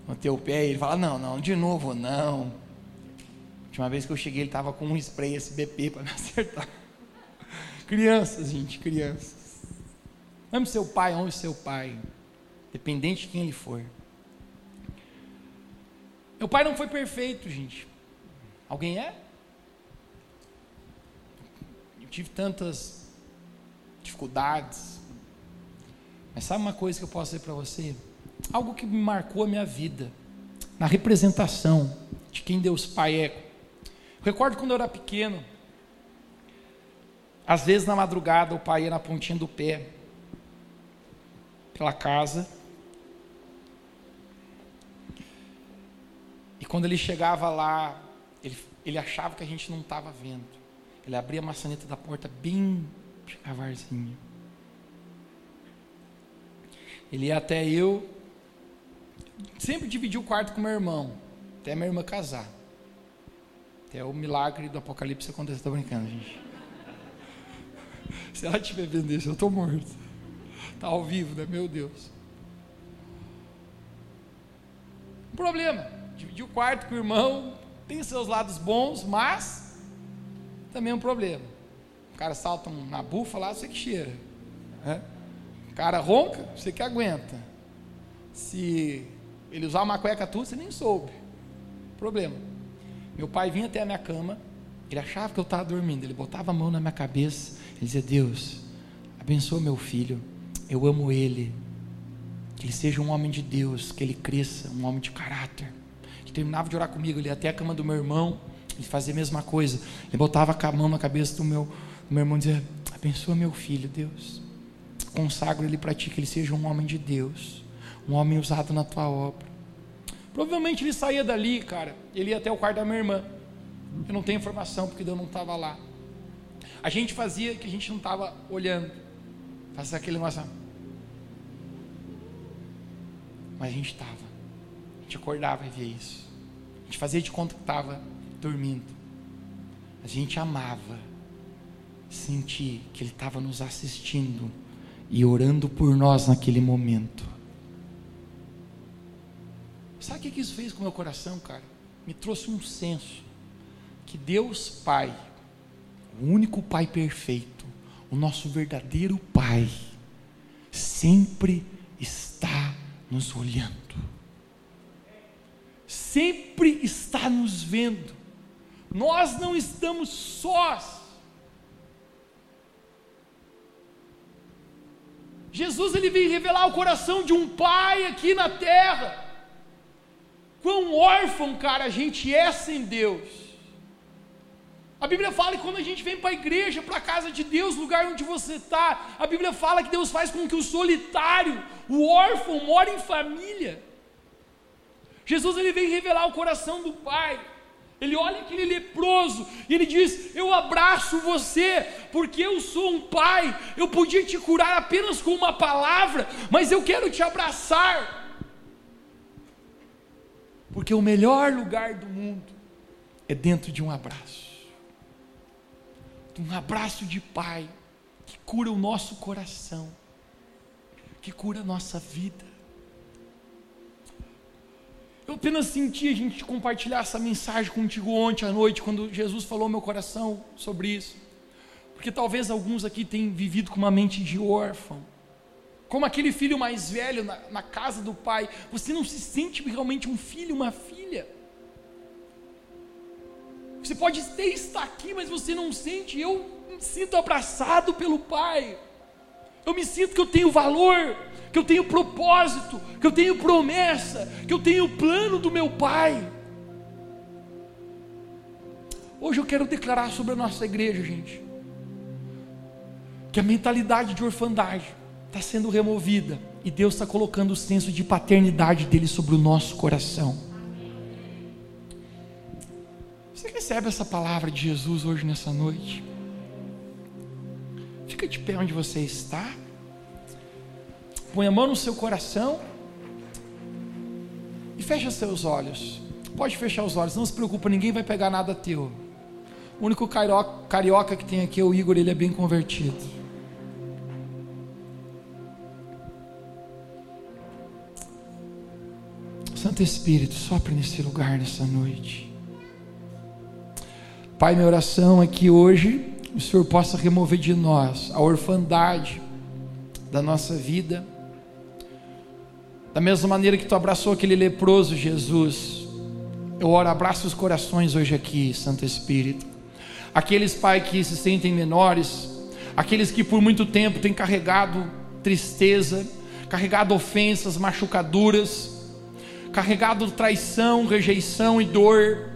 no teu pé. E ele fala: Não, não, de novo não. A última vez que eu cheguei, ele estava com um spray SBP para me *laughs* acertar. Crianças, gente, crianças. Ame seu pai, ame seu pai, dependente de quem ele for. Meu pai não foi perfeito, gente. Alguém é? Eu tive tantas dificuldades. Mas sabe uma coisa que eu posso dizer para você? algo que me marcou a minha vida, na representação de quem Deus Pai é. Eu recordo quando eu era pequeno, às vezes na madrugada o pai ia na pontinha do pé, pela casa, e quando ele chegava lá, ele, ele achava que a gente não estava vendo. Ele abria a maçaneta da porta bem devagarzinho. Ele ia até eu, sempre dividia o quarto com meu irmão, até minha irmã casar. Até o milagre do Apocalipse acontecer. Estou brincando, gente. Se ela estiver vendo isso, eu estou morto. Está ao vivo, né? Meu Deus. Um problema. Dividir o quarto com o irmão tem seus lados bons, mas também é um problema. O cara salta na bufa lá, você que cheira. Né? O cara ronca, você que aguenta. Se ele usar uma cueca tua, você nem soube. Problema. Meu pai vinha até a minha cama, ele achava que eu estava dormindo, ele botava a mão na minha cabeça, ele dizia: Deus, abençoa meu filho, eu amo ele, que ele seja um homem de Deus, que ele cresça, um homem de caráter. Ele terminava de orar comigo, ele ia até a cama do meu irmão, ele fazia a mesma coisa, ele botava a mão na cabeça do meu, do meu irmão e dizia: Abençoa meu filho, Deus, consagro ele para ti, que ele seja um homem de Deus, um homem usado na tua obra. Provavelmente ele saía dali, cara, ele ia até o quarto da minha irmã. Eu não tenho informação porque Deus não estava lá. A gente fazia que a gente não estava olhando. Fazia aquele negócio. Mas a gente estava. A gente acordava e via isso. A gente fazia de conta que estava dormindo. A gente amava sentir que Ele estava nos assistindo e orando por nós naquele momento. Sabe o que isso fez com o meu coração, cara? Me trouxe um senso que Deus Pai, o único Pai perfeito, o nosso verdadeiro Pai, sempre está nos olhando, sempre está nos vendo. Nós não estamos sós. Jesus ele veio revelar o coração de um pai aqui na terra. Quão órfão, cara, a gente é sem Deus. A Bíblia fala que quando a gente vem para a igreja, para a casa de Deus, lugar onde você está, a Bíblia fala que Deus faz com que o solitário, o órfão, more em família. Jesus ele vem revelar o coração do Pai. Ele olha aquele leproso e ele diz: Eu abraço você, porque eu sou um pai. Eu podia te curar apenas com uma palavra, mas eu quero te abraçar. Porque o melhor lugar do mundo é dentro de um abraço. Um abraço de pai que cura o nosso coração, que cura a nossa vida. Eu apenas senti a gente compartilhar essa mensagem contigo ontem à noite, quando Jesus falou meu coração sobre isso. Porque talvez alguns aqui tenham vivido com uma mente de órfão como aquele filho mais velho na, na, casa do pai, você não se sente realmente um filho, uma filha. Você pode até estar aqui, mas você não sente. Eu me sinto abraçado pelo pai. Eu me sinto que eu tenho valor, que eu tenho propósito, que eu tenho promessa, que eu tenho plano do meu pai. Hoje eu quero declarar sobre a nossa igreja, gente, que a mentalidade de orfandade está sendo removida e Deus está colocando o senso de paternidade dele sobre o nosso coração. Você recebe essa palavra de Jesus hoje nessa noite? Fica de pé onde você está. Põe a mão no seu coração e fecha seus olhos. Pode fechar os olhos, não se preocupa, ninguém vai pegar nada teu. O único carioca, que tem aqui é o Igor, ele é bem convertido. Santo Espírito, sopre nesse lugar nessa noite. Pai, minha oração é que hoje o Senhor possa remover de nós a orfandade da nossa vida. Da mesma maneira que tu abraçou aquele leproso, Jesus, eu oro, abraça os corações hoje aqui, Santo Espírito. Aqueles, Pai, que se sentem menores, aqueles que por muito tempo têm carregado tristeza, carregado ofensas, machucaduras, carregado traição, rejeição e dor,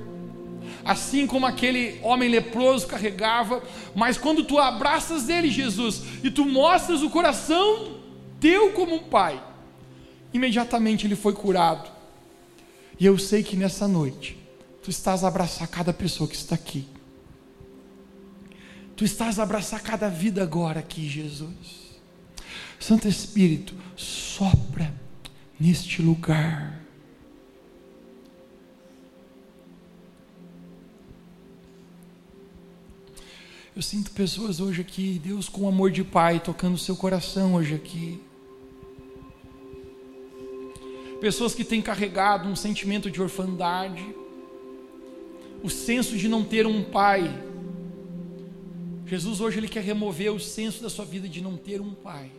assim como aquele homem leproso carregava, mas quando tu abraças ele, Jesus, e tu mostras o coração teu como um pai, imediatamente ele foi curado. E eu sei que nessa noite, tu estás a abraçar cada pessoa que está aqui. Tu estás a abraçar cada vida agora aqui, Jesus. Santo Espírito, sopra neste lugar. Eu sinto pessoas hoje aqui, Deus com amor de Pai tocando o seu coração hoje aqui. Pessoas que têm carregado um sentimento de orfandade, o senso de não ter um pai. Jesus hoje ele quer remover o senso da sua vida de não ter um pai.